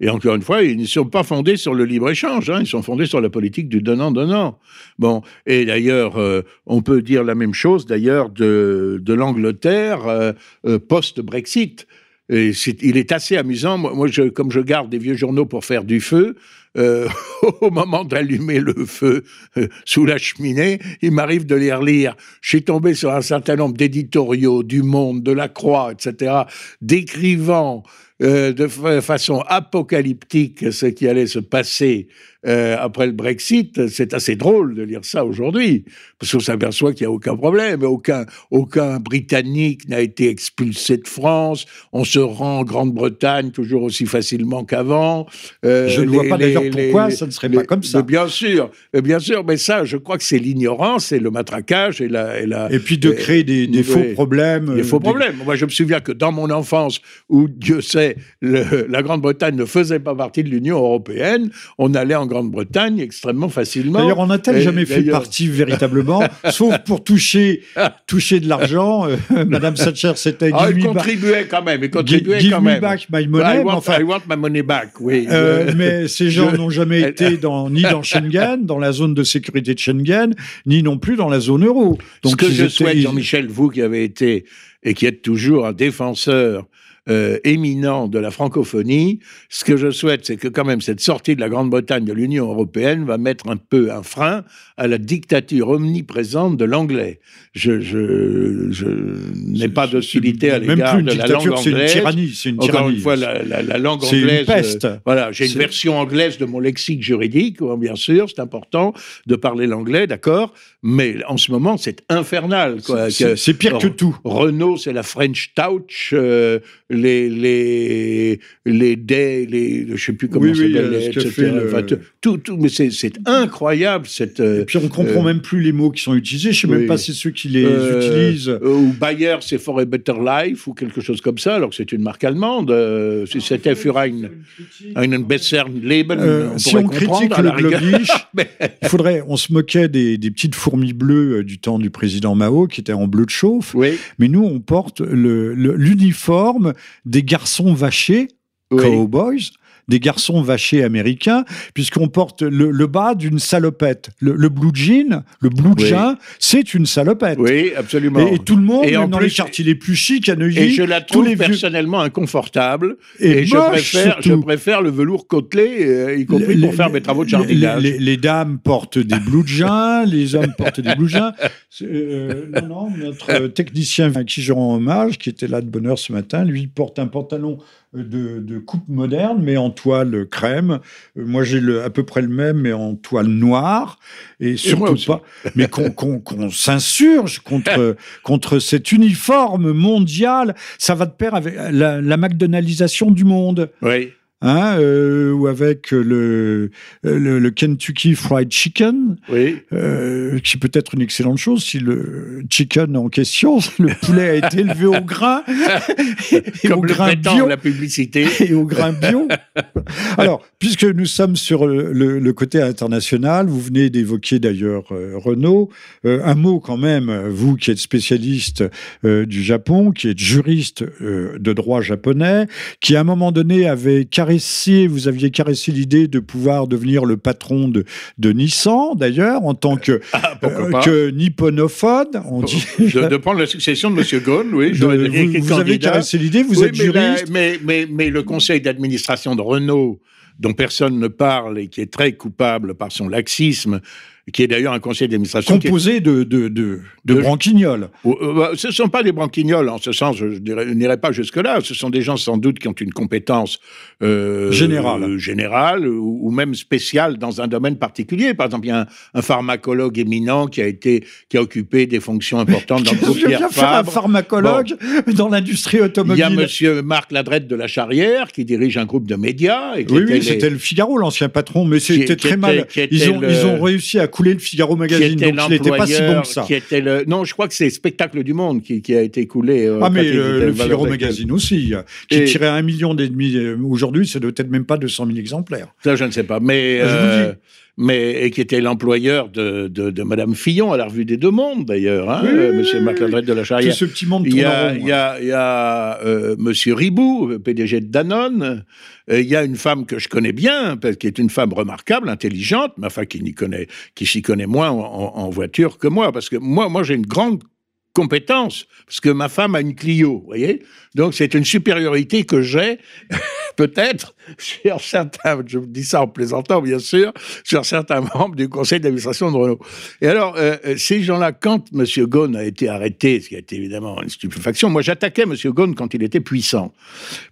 Et encore une fois, ils ne sont pas fondés sur le libre-échange, hein, ils sont fondés sur la politique du donnant-donnant. Bon, et d'ailleurs, euh, on peut dire la même chose d'ailleurs de, l'Angleterre euh, euh, post-Brexit. Il est assez amusant. Moi, comme je garde des vieux journaux pour faire du feu, au moment d'allumer le feu sous la cheminée, il m'arrive de les relire. Je suis tombé sur un certain nombre d'éditoriaux du Monde, de la Croix, etc., décrivant euh, de fa- façon apocalyptique ce qui allait se passer euh, après le Brexit. C'est assez drôle de lire ça aujourd'hui, parce qu'on s'aperçoit qu'il n'y a aucun problème. Aucun, aucun Britannique n'a été expulsé de France. On se rend en Grande-Bretagne toujours aussi facilement qu'avant. Euh, Je ne vois pas d'ailleurs pourquoi ça ne serait pas comme ça Bien sûr, bien sûr, mais ça, je crois que c'est l'ignorance et le matraquage et la. Et, la, et puis de créer des, faux problèmes. Des faux problèmes. Moi, je me souviens que dans mon enfance, où Dieu sait, la Grande-Bretagne ne faisait pas partie de l'Union européenne, on allait en Grande-Bretagne extrêmement facilement. D'ailleurs, on n'a-t-elle jamais fait partie véritablement, sauf pour toucher, toucher de l'argent. Euh, Madame Thatcher, c'était. Ah, il contribuait quand même. Il contribuait give quand me même. back my money. I want, enfin, I want my money back. Oui. Euh, mais ces gens n'ont jamais été dans, ni dans Schengen, dans la zone de sécurité de Schengen, ni non plus dans la zone euro. Donc, Ce que je souhaite, Jean-Michel, vous qui avez été et qui êtes toujours un défenseur euh, éminent de la francophonie. Ce que je souhaite, c'est que quand même cette sortie de la Grande-Bretagne de l'Union européenne va mettre un peu un frein à la dictature omniprésente de l'anglais. Je, je, je n'ai pas d'hostilité à l'égard de la langue anglaise. C'est une tyrannie. C'est une Encore une fois, la, la, la langue anglaise. Une peste. Euh, voilà, j'ai une version anglaise de mon lexique juridique, hein, bien sûr, c'est important de parler l'anglais, d'accord. Mais en ce moment, c'est infernal. C'est pire que tout. Renault, c'est la French Touch. Euh, les les les dés, les je sais plus comment ça s'appelle, tout, tout, mais c'est incroyable cette. Et puis on comprend euh, même plus les mots qui sont utilisés. Je sais même pas si ceux qui les euh, utilisent. Euh, ou Bayer, c'est For a Better Life ou quelque chose comme ça, alors que c'est une marque allemande. si c'était für ein, ein besseren Leben, on si on critique le globish, il faudrait. On se moquait des, des petites fourmis bleues du temps du président Mao qui étaient en bleu de chauffe. Mais nous, on porte l'uniforme des garçons vachés, cowboys, des garçons vachés américains, puisqu'on porte le, bas d'une salopette. Le, blue jean, le blue jean, c'est une salopette. Oui, absolument. Et, tout le monde, et même dans les quartiers les plus chics à Neuilly, et je la trouve personnellement inconfortable. Et, je, préfère, je préfère le velours côtelé, euh, y compris pour faire mes travaux de jardinage. Les, dames portent des blue jeans, les hommes portent des blue jeans. Euh, non, non, notre technicien à qui je rends hommage, qui était là de bonne heure ce matin, lui porte un pantalon de, coupe moderne, mais en toile crème. Euh, moi, j'ai à peu près le même, mais en toile noire. Et surtout pas. Mais qu'on s'insurge contre, contre cet uniforme mondial. Ça va de pair avec la, la McDonaldisation du monde. Oui. Hein, euh, ou avec le, le, Kentucky Fried Chicken, oui. euh, qui peut être une excellente chose si le chicken en question, le poulet a été élevé au grain, et Comme au le grain bio, la publicité, et au grain bio. Alors, puisque nous sommes sur le, le côté international, vous venez d'évoquer d'ailleurs euh, Renault, euh, un mot quand même, vous qui êtes spécialiste euh, du Japon, qui êtes juriste de droit japonais, qui à un moment donné avait caressé, vous aviez caressé l'idée de pouvoir devenir le patron de, de Nissan, d'ailleurs, en tant que, ah, euh, que nipponophone. On dit, de, prendre la succession de M. Ghosn, oui. vous, vous avez caressé l'idée, vous êtes juriste. mais, mais, mais le conseil d'administration de Renault, dont personne ne parle et qui est très coupable par son laxisme, qui est d'ailleurs un conseil d'administration. Composé de, de, de, de, branquignoles. Euh, bah, ce ne sont pas des branquignoles, en ce sens, je n'irai pas jusque-là. Ce sont des gens sans doute qui ont une compétence euh, générale, générale ou, même spéciale dans un domaine particulier. Par exemple, il y a un, pharmacologue éminent qui a été, qui a occupé des fonctions importantes dans le groupe Pierre faire un pharmacologue dans l'industrie automobile. Il y a Monsieur Marc Ladrette de la Charrière qui dirige un groupe de médias. Et oui, oui c'était le Figaro, l'ancien patron, mais c'était très mal. Ils ont, ils ont réussi à couler le Figaro Magazine, donc il n'était pas si bon que ça. Qui était le... Non, je crois que c'est Spectacle du Monde qui, qui a été coulé. Euh, ah, mais le, Figaro Magazine aussi, qui tirait un million d'ennemis. Euh, aujourd'hui, ça doit être même pas 200 000 exemplaires. Ça, je ne sais pas. Mais. Euh, mais et qui était l'employeur de, de, de, Madame Fillon à la revue des Deux Mondes d'ailleurs, hein, Monsieur Marc de la Charrière. ce petit monde Il y a, il y a, il y a euh, Monsieur Ribou, PDG de Danone. Euh, il y a une femme que je connais bien, qui est une femme remarquable, intelligente, mais enfin qui connaît, qui s'y connaît moins en, en, voiture que moi, parce que moi, moi j'ai une grande compétence, parce que ma femme a une Clio, vous voyez Donc c'est une supériorité que j'ai, peut-être, sur certains, je dis ça en plaisantant bien sûr, sur certains membres du conseil d'administration de Renault. Et alors, euh, euh, ces gens-là, quand M. Ghosn a été arrêté, ce qui a été évidemment une stupéfaction, moi j'attaquais M. Ghosn quand il était puissant,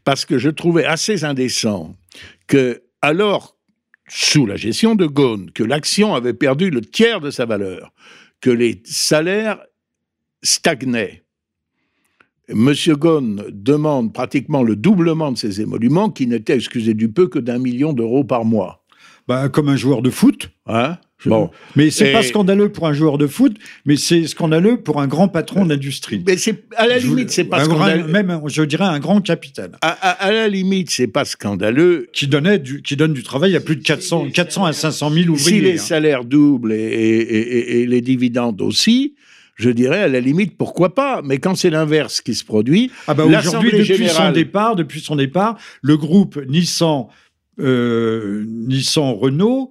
parce que je trouvais assez indécent que, alors, sous la gestion de Ghosn, que l'action avait perdu le tiers de sa valeur, que les salaires stagnait. Monsieur Ghosn demande pratiquement le doublement de ses émoluments, qui n'étaient, excusez du peu, que d'un million d'euros par mois. bah, Comme un joueur de foot. Hein? Bon. Mais c'est Et- pas scandaleux pour un joueur de foot, mais c'est scandaleux pour un grand patron d'industrie. Mais c'est à la limite, c'est pas un grand- scandaleux. Même, je dirais, un grand capitaine. À, à- à la limite, c'est pas scandaleux. Qui, donnait du, qui donne du travail à plus de 400, 400 à 500 000 Si ouvriers. les hein. salaires doublent et, et- et- et les dividendes aussi, je dirais à la limite pourquoi pas. Mais quand c'est l'inverse qui se produit, Ah bah aujourd'hui, depuis son départ, depuis son départ, le groupe Nissan, euh, Nissan Renault,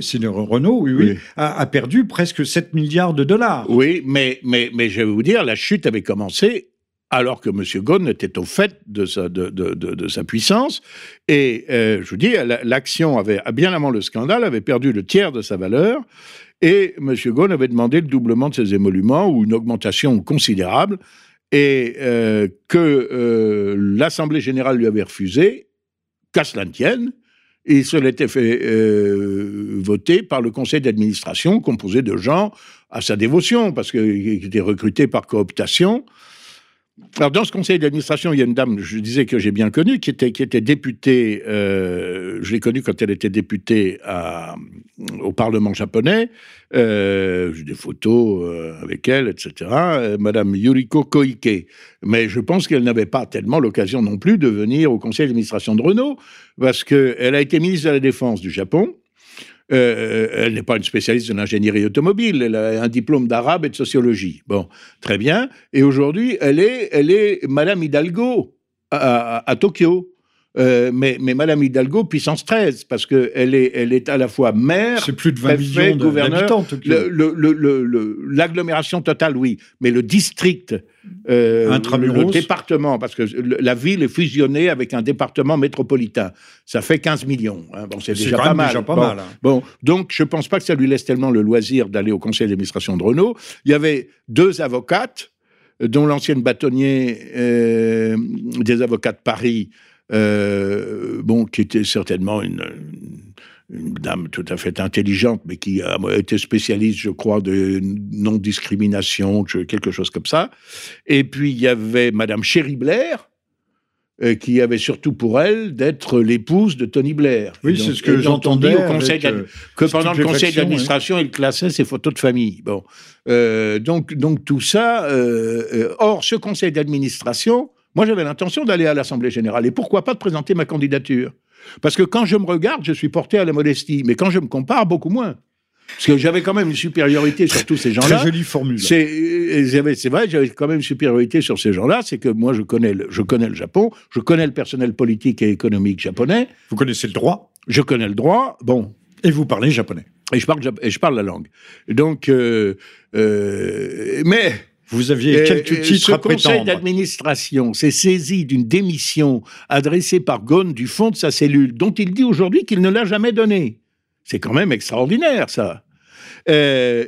c'est Renault, oui, oui, Oui. A, a perdu presque 7 milliards de dollars. oui, mais, mais, mais je vais vous dire, la chute avait commencé alors que M. Ghosn était au fait de sa, de, de- de- de sa puissance. Et euh, je vous dis, la- l'action avait, bien avant le scandale, avait perdu le tiers de sa valeur. Et M. Ghosn avait demandé le doublement de ses émoluments ou une augmentation considérable. Et euh, que euh, l'Assemblée générale lui avait refusé, qu'à cela ne tienne. Il se l'était fait euh, voter par le conseil d'administration, composé de gens à sa dévotion, parce qu'il était recruté par cooptation. Alors, dans ce conseil d'administration, il y a une dame, je disais que j'ai bien connue, qui était, qui était députée, euh, je l'ai connue quand elle était députée au Parlement japonais. Euh, j'ai des photos euh, avec elle, etc. Madame Yuriko Koike. Mais je pense qu'elle n'avait pas tellement l'occasion non plus de venir au conseil d'administration de Renault, parce qu'elle a été ministre de la Défense du Japon. Euh, elle n'est pas une spécialiste de l'ingénierie automobile, elle a un diplôme d'arabe et de sociologie. Bon, très bien. Et aujourd'hui, elle est, elle est Madame Hidalgo à Tokyo. Euh, mais, mais Madame Hidalgo, puissance 13, parce qu'elle est, elle est à la fois maire, C'est plus de 20 préfet, millions de- gouverneur, l'agglomération totale, oui, mais le district, euh, le département, parce que la ville est fusionnée avec un département métropolitain, ça fait 15 millions. hein. Bon, c'est déjà pas mal. déjà pas Bon. mal, hein. Bon, donc je pense pas que ça lui laisse tellement le loisir d'aller au conseil d'administration de Renault. Il y avait deux avocates, dont l'ancienne bâtonnier euh, des avocats de Paris, euh, bon, qui était certainement une, une dame tout à fait intelligente, mais qui a été spécialiste, je crois, de non-discrimination, que- quelque chose comme ça. Et puis il y avait Madame Chéri Blair, euh, qui avait surtout pour elle d'être l'épouse de Tony Blair. Oui, c'est ce que j'entendais au conseil euh, que pendant le conseil stupéfaction, d'administration, il classait ses photos de famille. Bon, Euh, donc, donc tout ça. euh, or, ce conseil d'administration, moi, j'avais l'intention d'aller à l'Assemblée générale et pourquoi pas de présenter ma candidature? Parce que quand je me regarde, je suis porté à la modestie, mais quand je me compare, beaucoup moins. Parce que j'avais quand même une supériorité sur tous ces gens-là. jolie formule. C'est euh, c'est vrai, j'avais quand même une supériorité sur ces gens-là. C'est que moi, je connais, le, je connais le Japon, je connais le personnel politique et économique japonais, Vous connaissez le droit? Je connais le droit. Bon, et vous parlez japonais? et je parle, jap- et je parle la langue. Donc, euh, euh, mais Vous aviez quelques titres ce à conseil d'administration s'est saisi d'une démission adressée par Ghosn du fond de sa cellule, dont il dit aujourd'hui qu'il ne l'a jamais donnée. C'est quand même extraordinaire, ça. Euh,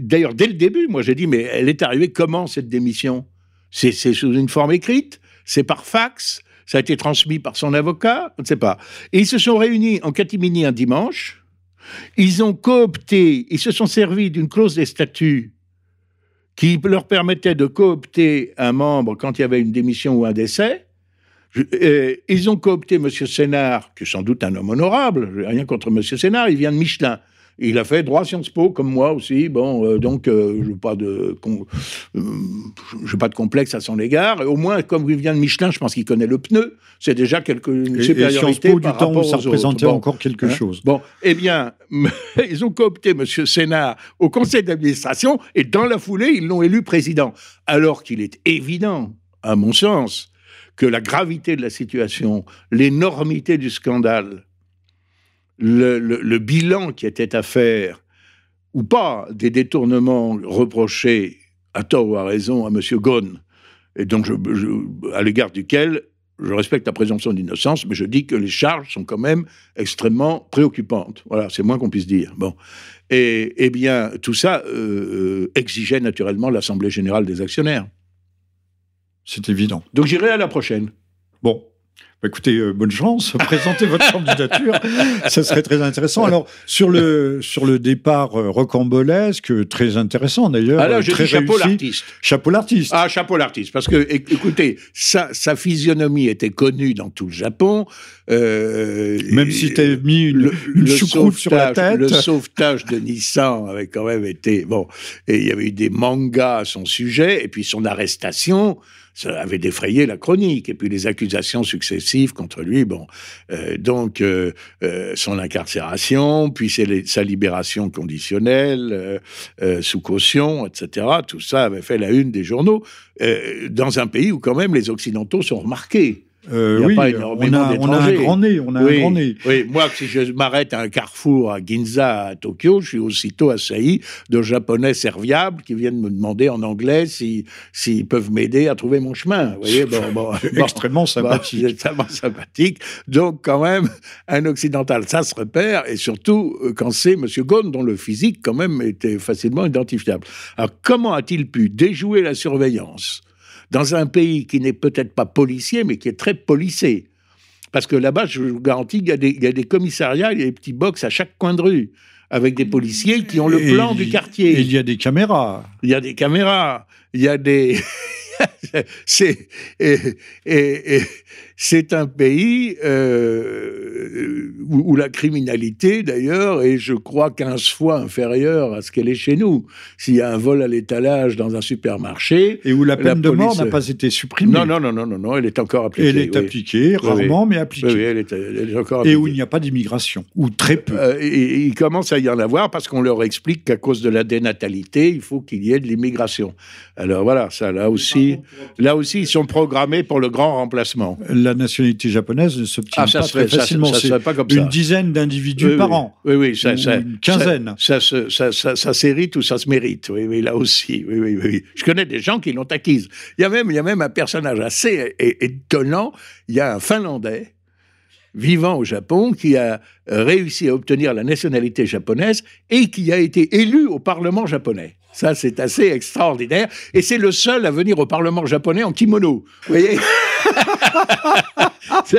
D'ailleurs, dès le début, moi, j'ai dit, mais elle est arrivée comment, cette démission? C'est c'est sous une forme écrite? C'est par fax? Ça a été transmis par son avocat? On ne sait pas. Et ils se sont réunis en catimini un dimanche. Ils ont coopté, ils se sont servis d'une clause des statuts qui leur permettait de coopter un membre quand il y avait une démission ou un décès. Ils ont coopté M. Sénard, qui est sans doute un homme honorable, rien contre M. Sénard, il vient de Michelin. Il a fait droit Sciences Po, comme moi aussi. Bon, euh, donc, euh, je n'ai pas, de euh, pas de complexe à son égard. Et au moins, comme il vient de Michelin, je pense qu'il connaît le pneu. C'est déjà quelque, une Et, et supériorité Sciences Po, du temps où ça représentait. Bon. encore quelque Hein chose. Bon, eh bien, ils ont coopté M. Sénard au conseil d'administration et dans la foulée, ils l'ont élu président. Alors qu'il est évident, à mon sens, que la gravité de la situation, l'énormité du scandale, le, le- le bilan qui était à faire, ou pas, des détournements reprochés à tort ou à raison à M. Ghosn, et donc je- je- à l'égard duquel je respecte la présomption d'innocence, mais je dis que les charges sont quand même extrêmement préoccupantes. Voilà, c'est moins qu'on puisse dire. Bon. Et, eh bien, tout ça euh, exigeait naturellement l'Assemblée générale des actionnaires. C'est évident. Donc j'irai à la prochaine. Bon, Bah, écoutez, euh, bonne chance, présentez votre candidature, ça serait très intéressant. Alors, sur le, sur le départ euh, rocambolesque, très intéressant d'ailleurs. Alors, je très dis chapeau l'artiste. Chapeau l'artiste. Ah, chapeau l'artiste. Parce que, éc- écoutez, sa, sa physionomie était connue dans tout le Japon. Euh, Même si tu as mis une, le, une le choucroute sur la tête. Le sauvetage de Nissan avait quand même été bon. Et il y avait eu des mangas à son sujet, et puis son arrestation. Ça avait défrayé la chronique, et puis les accusations successives contre lui. Bon, Euh, donc euh, euh, son incarcération, puis sa libération conditionnelle euh, euh, sous caution, etc. Tout ça avait fait la une des journaux euh, dans un pays où quand même les occidentaux sont remarqués. Euh, oui, pas on a, on a un grand nez, on a oui, un grand nez. oui, moi, si je m'arrête à un carrefour à Ginza, à Tokyo, je suis aussitôt assailli de Japonais serviables qui viennent me demander en anglais si- s'ils peuvent m'aider à trouver mon chemin. Vous voyez, bon, bon, bon. Extrêmement sympathique. extrêmement sympathique. Donc, quand même, un occidental, ça se repère, et surtout euh, quand c'est M. Ghosn, dont le physique, quand même, était facilement identifiable. Alors, comment a-t-il pu déjouer la surveillance? Dans un pays qui n'est peut-être pas policier, mais qui est très policé Parce que là-bas, je vous garantis, il y, a des, il y a des commissariats, il y a des petits box à chaque coin de rue, avec des policiers qui ont le Et plan du quartier. et il y a des caméras. Il y a des caméras, il y a des. c'est et c'est un pays euh, où, où la criminalité, d'ailleurs, est, je crois, 15 fois inférieure à ce qu'elle est chez nous. S'il y a un vol à l'étalage dans un supermarché. Et où la La peine de mort n'a pas été supprimée. Non, non, non, non, non, non, elle est encore appliquée. Elle est oui. appliquée, Oui, rarement, mais appliquée. oui, elle est, elle est encore Et appliquée. où il n'y a pas d'immigration, ou très peu. Euh, et- et il commence à y en avoir parce qu'on leur explique qu'à cause de la dénatalité, il faut qu'il y ait de l'immigration. Alors voilà, ça là aussi, là aussi, ils sont programmés pour le grand remplacement. La nationalité japonaise ne s'obtient Ah, pas serait, très facilement. ça pas comme une ça. dizaine d'individus Oui, par oui. an. Oui, oui, ça, une quinzaine. Ça, ça, ça, ça, ça s'hérite ou ça se mérite. Oui, oui, là aussi. Oui, oui, oui. Je connais des gens qui l'ont acquise. Il y a même, il y a même un personnage assez étonnant. Il y a un Finlandais vivant au Japon qui a réussi à obtenir la nationalité japonaise et qui a été élu au Parlement japonais. Ça, c'est assez extraordinaire. Et c'est le seul à venir au Parlement japonais en kimono. Vous voyez? C'est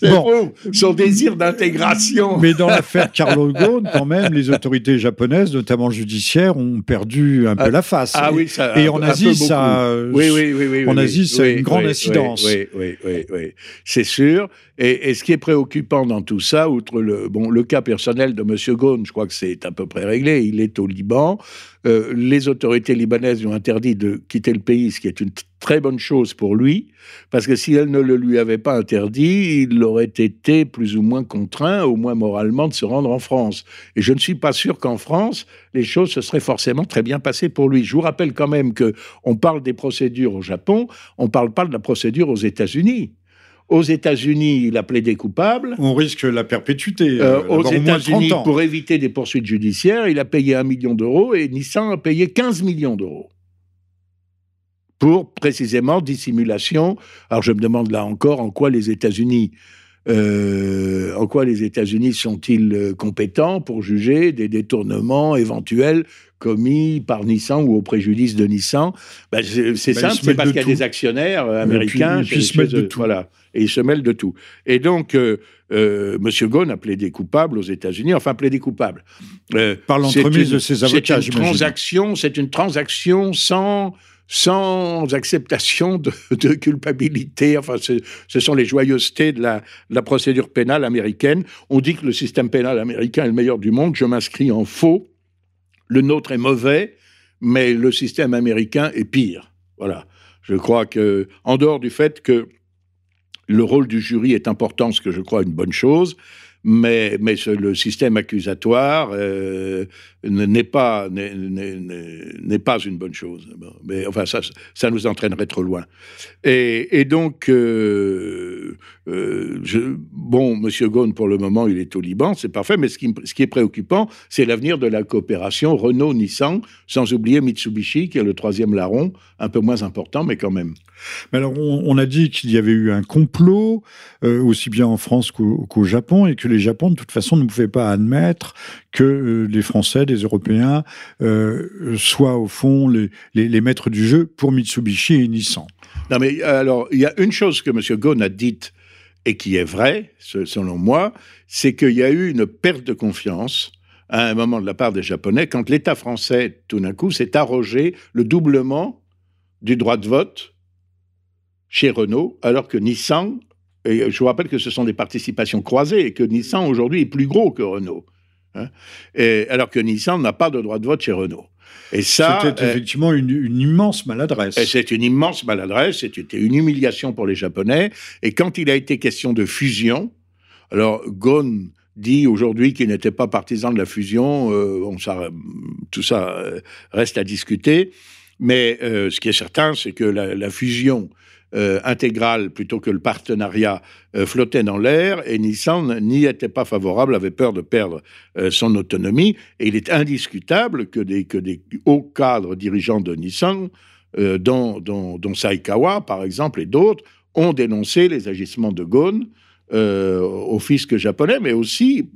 c'est Bon. fou. Son désir d'intégration. Mais dans l'affaire Carlo Ghosn, quand même, les autorités japonaises, notamment judiciaires, ont perdu un peu Ah, la face. Ah oui, ça. Et en Asie, ça. Oui, oui, oui, oui. en Asie, ça a une grande incidence. Oui, oui, oui. C'est sûr. Et, et ce qui est préoccupant dans tout ça, outre le, bon, le cas personnel de M. Ghosn, je crois que c'est à peu près réglé. Il est au Liban. Euh, les autorités libanaises lui ont interdit de quitter le pays, ce qui est une très bonne chose pour lui, parce que si elles ne le lui avaient pas interdit, il aurait été plus ou moins contraint, au moins moralement, de se rendre en France. Et je ne suis pas sûr qu'en France, les choses se seraient forcément très bien passées pour lui. Je vous rappelle quand même que on parle des procédures au Japon, on ne parle pas de la procédure aux États-Unis. Aux États-Unis, il a plaidé coupable. On risque la perpétuité. Euh, euh, aux d'avoir au moins 30 États-Unis, pour éviter des poursuites judiciaires, il a payé un million d'euros et Nissan a payé 15 millions d'euros. Pour précisément dissimulation. Alors je me demande là encore en quoi les États-Unis. euh, en quoi les États-Unis sont-ils euh, compétents pour juger des détournements éventuels commis par Nissan ou au préjudice de Nissan Ben, C'est Ben, simple, c'est parce qu'il y a tout. des actionnaires euh, américains. chez- se mêlent de tout. Voilà. Et ils se mêlent de tout. Et donc, euh, euh, M. Ghosn a plaidé coupable aux États-Unis, enfin plaidé coupable. Euh, Par l'entremise de ses avocats, C'est une transaction, c'est une transaction sans sans acceptation de, culpabilité. Enfin, ce, sont les joyeusetés de la, de la procédure pénale américaine. On dit que le système pénal américain est le meilleur du monde. Je m'inscris en faux. Le nôtre est mauvais, mais le système américain est pire. Voilà. Je crois que, en dehors du fait que le rôle du jury est important, ce que je crois une bonne chose, mais, mais le système accusatoire euh, n'est pas, n'est- pas une bonne chose. Mais enfin, ça, ça nous entraînerait trop loin. Et, et donc, euh, euh, bon, Monsieur Ghosn, pour le moment, il est au Liban, c'est parfait, mais ce qui, ce qui est préoccupant, c'est l'avenir de la coopération Renault-Nissan, sans oublier Mitsubishi, qui est le troisième larron, un peu moins important, mais quand même. Mais alors, on, a dit qu'il y avait eu un complot, euh, aussi bien en France qu'au Japon, et que les Japons, de toute façon, ne pouvaient pas admettre que euh, les Français, les Européens, euh, soient au fond les, maîtres du jeu pour Mitsubishi et Nissan. Non, mais alors, il y a une chose que M. Ghosn a dite et qui est vrai, selon moi, c'est qu'il y a eu une perte de confiance à un moment de la part des Japonais quand l'État français, tout d'un coup, s'est arrogé le doublement du droit de vote chez Renault, alors que Nissan, et je vous rappelle que ce sont des participations croisées et que Nissan aujourd'hui est plus gros que Renault. Hein, et, alors que Nissan n'a pas de droit de vote chez Renault. Et ça, c'était euh, effectivement une, immense maladresse. C'est une immense maladresse, c'était une humiliation pour les Japonais. Et quand il a été question de fusion, alors Ghosn dit aujourd'hui qu'il n'était pas partisan de la fusion. Euh, ça, tout ça euh, reste à discuter. Mais ce qui est certain, c'est que la fusion euh, intégrale plutôt que le partenariat euh, flottait dans l'air et Nissan n'y était pas favorable, avait peur de perdre euh, son autonomie. Et il est indiscutable que des, hauts cadres dirigeants de Nissan, dont, dont, Saikawa par exemple et d'autres, ont dénoncé les agissements de Ghosn au fisc japonais, mais aussi,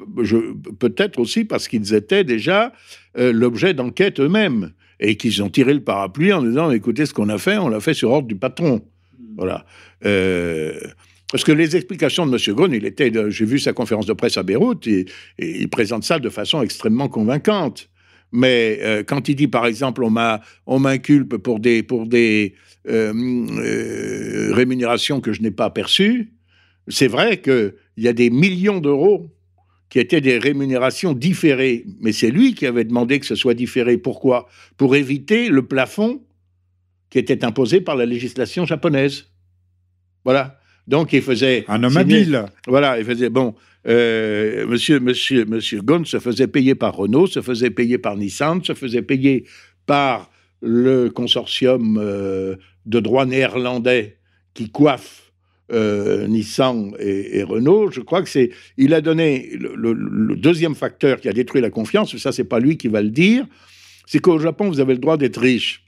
peut-être aussi parce qu'ils étaient déjà l'objet d'enquête eux-mêmes et qu'ils ont tiré le parapluie en disant écoutez, ce qu'on a fait, on l'a fait sur ordre du patron. Voilà. Euh, parce que les explications de M. Ghosn, il était, j'ai vu sa conférence de presse à Beyrouth, et, il présente ça de façon extrêmement convaincante. Mais euh, quand il dit, par exemple, on m'inculpe pour des, pour des euh, rémunérations que je n'ai pas perçues, c'est vrai qu'il y a des millions d'euros qui étaient des rémunérations différées. Mais c'est lui qui avait demandé que ce soit différé. Pourquoi? Pour éviter le plafond qui était imposé par la législation japonaise. Voilà. Donc il faisait un homme habile. Voilà, il faisait bon. Euh, monsieur, monsieur, monsieur Ghosn se faisait payer par Renault, se faisait payer par Nissan, se faisait payer par le consortium euh, de droit néerlandais qui coiffe euh, Nissan et, Renault. Je crois que c'est. Il a donné le, le, deuxième facteur qui a détruit la confiance. Ça, c'est pas lui qui va le dire. C'est qu'au Japon, vous avez le droit d'être riche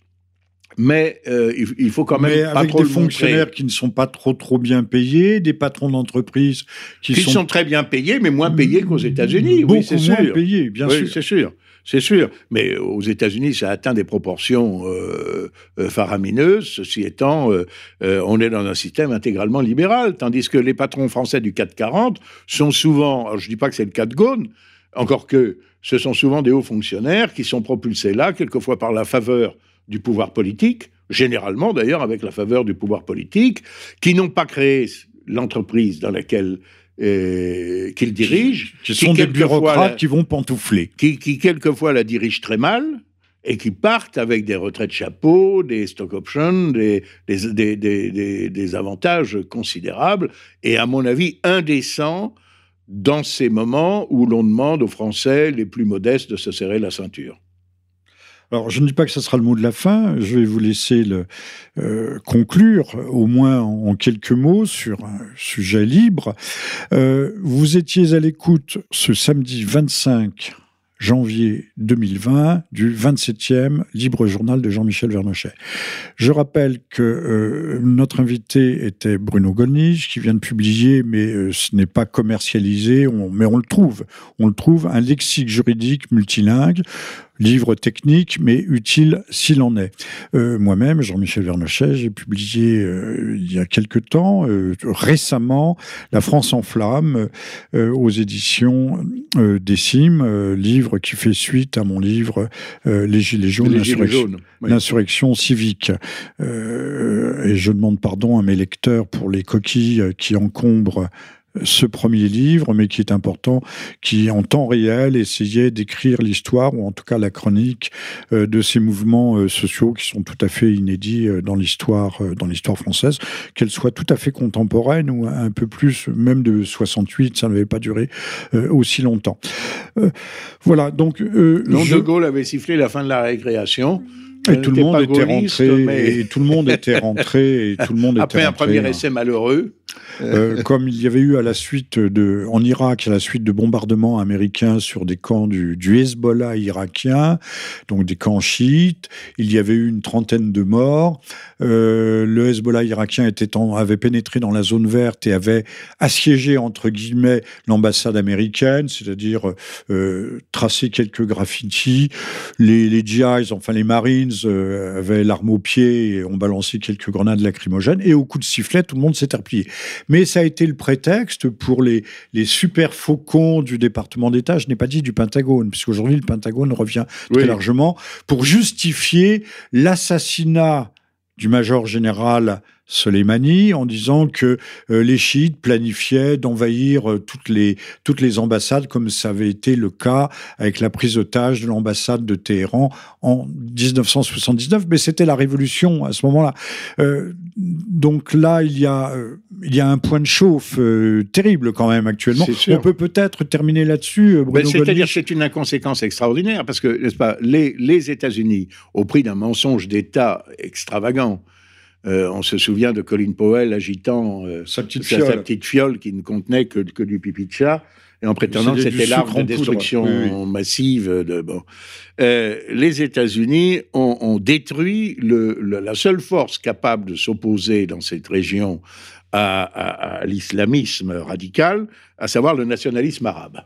mais euh, il, faut quand même mais avec des fonctionnaires qui ne sont pas trop trop bien payés, des patrons d'entreprise qui, sont... très bien payés, mais moins payés qu'aux États-Unis. oui, c'est sûr. payés, bien sûr. C'est sûr. C'est sûr, mais aux États-Unis, ça atteint des proportions euh, euh, faramineuses. Ceci étant, on est dans un système intégralement libéral, tandis que les patrons français du 440 sont souvent, je ne dis pas que c'est le cas de Gaune, encore que ce sont souvent des hauts fonctionnaires qui sont propulsés là, quelquefois par la faveur du pouvoir politique, généralement d'ailleurs avec la faveur du pouvoir politique, qui n'ont pas créé l'entreprise dans laquelle euh, qu'ils dirigent. Qui, sont des bureaucrates qui vont pantoufler. Qui, qui, quelquefois la dirigent très mal et qui partent avec des retraits de chapeau, des stock options, des, des, des, des avantages considérables et à mon avis indécents dans ces moments où l'on demande aux Français les plus modestes de se serrer la ceinture. Alors, je ne dis pas que ce sera le mot de la fin. Je vais vous laisser euh, conclure, au moins en, quelques mots, sur un sujet libre. Euh, vous étiez à l'écoute ce samedi 25 janvier 2020 du 27e Libre Journal de Jean-Michel Vernochet. Je rappelle que euh, notre invité était Bruno Gollnisch, qui vient de publier, mais ce n'est pas commercialisé, mais on le trouve. On le trouve, un lexique juridique multilingue, livre technique, mais utile s'il en est. Euh, moi-même, Jean-Michel Vernochet, j'ai publié il y a quelque temps, récemment, La France en flammes, aux éditions Décime, livre qui fait suite à mon livre euh, Les Gilets jaunes, l'insurrection civique. Euh, et je demande pardon à mes lecteurs pour les coquilles qui encombrent ce premier livre, mais qui est important, qui en temps réel essayait d'écrire l'histoire, ou en tout cas la chronique, euh, de ces mouvements euh, sociaux qui sont tout à fait inédits euh, dans l'histoire dans l'histoire française, qu'elle soit tout à fait contemporaine ou un peu plus, même de 68, ça n'avait pas duré aussi longtemps. voilà, donc... Long de Gaulle avait sifflé la fin de la récréation. Et tout le monde était rentré, et tout le monde était rentré, et tout le monde Après un premier essai malheureux. Euh, comme il y avait eu à la suite de, en Irak, à la suite de bombardements américains sur des camps du, du Hezbollah irakien, donc des camps chiites, il y avait eu une trentaine de morts. Euh, le Hezbollah irakien était en, avait pénétré dans la zone verte et avait assiégé entre guillemets l'ambassade américaine, c'est-à-dire euh, tracé quelques graffitis. Les, les GIs, enfin les Marines, euh, avaient l'arme au pied et ont balancé quelques grenades lacrymogènes. Et au coup de sifflet, tout le monde s'est replié. Mais ça a été le prétexte pour les, les super faucons du département d'État, je n'ai pas dit du Pentagone, puisqu'aujourd'hui le Pentagone revient très largement, pour justifier l'assassinat du major général Soleimani en disant que euh, les chiites planifiaient d'envahir euh, toutes, les, toutes les ambassades, comme ça avait été le cas avec la prise d'otage de l'ambassade de Téhéran en 1979. Mais c'était la révolution à ce moment-là. Euh, donc là, il y, a, il y a un point de chauffe terrible quand même actuellement. On peut peut-être terminer là-dessus, C'est-à-dire que c'est une inconséquence extraordinaire, parce que, n'est-ce pas, les, les États-Unis, au prix d'un mensonge d'État extravagant, euh, on se souvient de Colin Powell agitant euh, sa, petite fiole. qui ne contenait que, du pipi de chat et en prétendant que c'était l'arme de destruction massive. De, bon. Euh, les États-Unis ont, détruit la seule force capable de s'opposer dans cette région à, l'islamisme radical, à savoir le nationalisme arabe,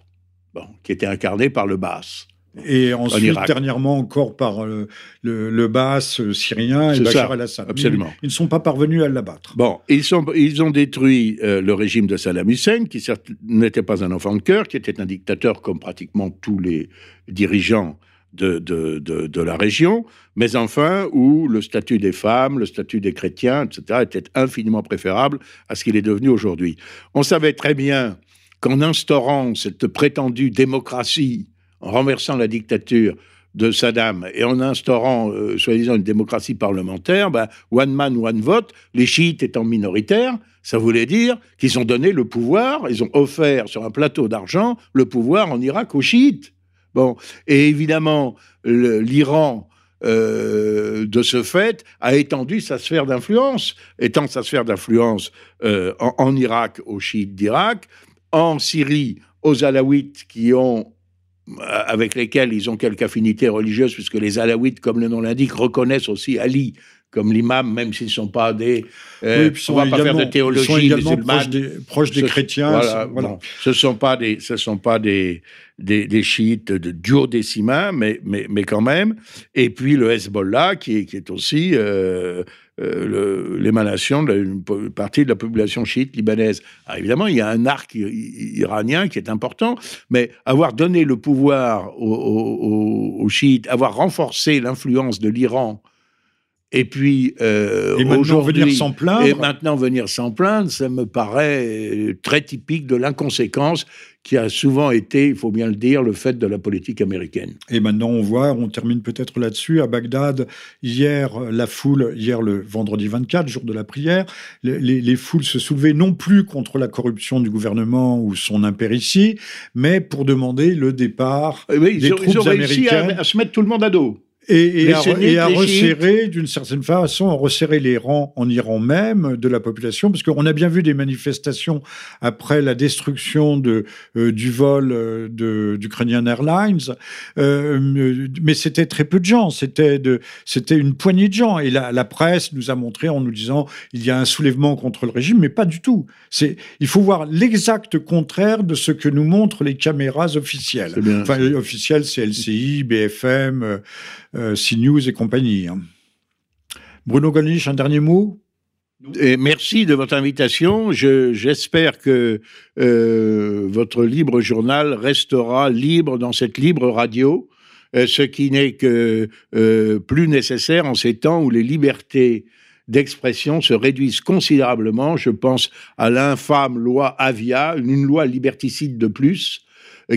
bon, qui était incarné par le Baas. Et ensuite, dernièrement encore par euh, le, le, le syrien et Bachar el-Assad. Absolument. Ils ne sont pas parvenus à l'abattre. Bon, ils, sont, ils ont détruit euh, le régime de Saddam Hussein, qui n'était pas un enfant de cœur, qui était un dictateur comme pratiquement tous les dirigeants de, de, de, de, la région, mais enfin où le statut des femmes, le statut des chrétiens, etc., était infiniment préférable à ce qu'il est devenu aujourd'hui. On savait très bien qu'en instaurant cette prétendue démocratie en renversant la dictature de Saddam et en instaurant, euh, soi-disant, une démocratie parlementaire, ben, one man, one vote, les chiites étant minoritaires, ça voulait dire qu'ils ont donné le pouvoir, ils ont offert sur un plateau d'argent le pouvoir en Irak aux chiites. Bon, et évidemment, l'Iran, euh, de ce fait, a étendu sa sphère d'influence, étant sa sphère d'influence euh, en, en, Irak aux chiites d'Irak, en Syrie aux alaouites qui ont avec lesquels ils ont quelques affinités religieuses, puisque les Alaouites, comme le nom l'indique, reconnaissent aussi Ali comme l'imam, même s'ils ne sont pas des. Euh, oui, on ne va pas faire de théologie ils sont également proches des, proches des chrétiens. Voilà, ce ne sont pas des, ce sont pas des, des, des chiites de duodécimains, mais, mais, mais quand même. Et puis le Hezbollah, qui est, qui est aussi euh, euh, l'émanation d'une partie de la population chiite libanaise. Alors évidemment, il y a un arc iranien qui est important, mais avoir donné le pouvoir aux, chiites, avoir renforcé l'influence de l'Iran et puis euh, et maintenant venir s'en plaindre. Et maintenant venir s'en plaindre, ça me paraît très typique de l'inconséquence qui a souvent été, il faut bien le dire, le fait de la politique américaine. Et maintenant, on voit, on termine peut-être là-dessus, à Bagdad, hier, la foule, hier le vendredi 24, jour de la prière, les, foules se soulevaient non plus contre la corruption du gouvernement ou son impéritie, mais pour demander le départ oui, des troupes ils ont réussi à se mettre tout le monde à dos. Et, à, resserrer, d'une certaine façon, à resserrer les rangs en Iran même de la population, parce qu'on a bien vu des manifestations après la destruction de, euh, du vol euh, de, d'Ukrainian Airlines, euh, mais c'était très peu de gens, c'était, de, c'était une poignée de gens. Et la, la, presse nous a montré en nous disant il y a un soulèvement contre le régime, mais pas du tout. C'est, il faut voir l'exact contraire de ce que nous montrent les caméras officielles. enfin, officielles, c'est LCI, BFM. Euh, CNews et compagnie. Hein. Bruno Gollnisch, un dernier mot? Merci de votre invitation. J'espère que euh, votre libre journal restera libre dans cette libre radio, euh, ce qui n'est que plus nécessaire en ces temps où les libertés d'expression se réduisent considérablement. Je pense à l'infâme loi Avia, une loi liberticide de plus,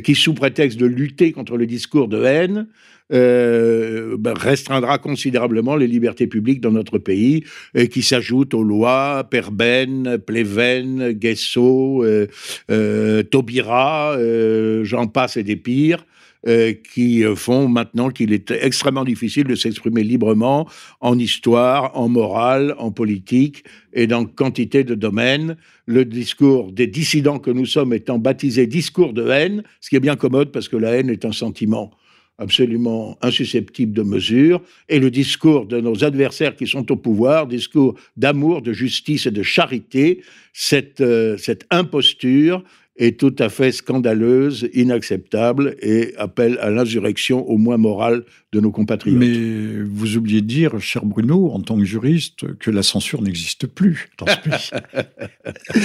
qui, sous prétexte de lutter contre le discours de haine, euh, ben, restreindra considérablement les libertés publiques dans notre pays, et qui s'ajoutent aux lois Perben, Pleven, Guesso, euh, euh, Taubira, j'en passe et des pires. Qui font maintenant qu'il est extrêmement difficile de s'exprimer librement en histoire, en morale, en politique et dans quantité de domaines. Le discours des dissidents que nous sommes étant baptisé discours de haine, ce qui est bien commode parce que la haine est un sentiment absolument insusceptible de mesure, et le discours de nos adversaires qui sont au pouvoir, discours d'amour, de justice et de charité, cette, euh, cette imposture est tout à fait scandaleuse, inacceptable et appelle à l'insurrection au moins morale de nos compatriotes. Mais vous oubliez de dire, cher Bruno, en tant que juriste, que la censure n'existe plus dans ce pays.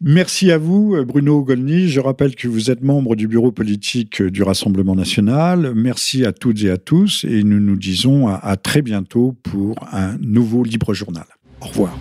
Merci à vous, Bruno Golny. Je rappelle que vous êtes membre du bureau politique du Rassemblement national. Merci à toutes et à tous et nous nous disons à, à très bientôt pour un nouveau Libre Journal. Au revoir.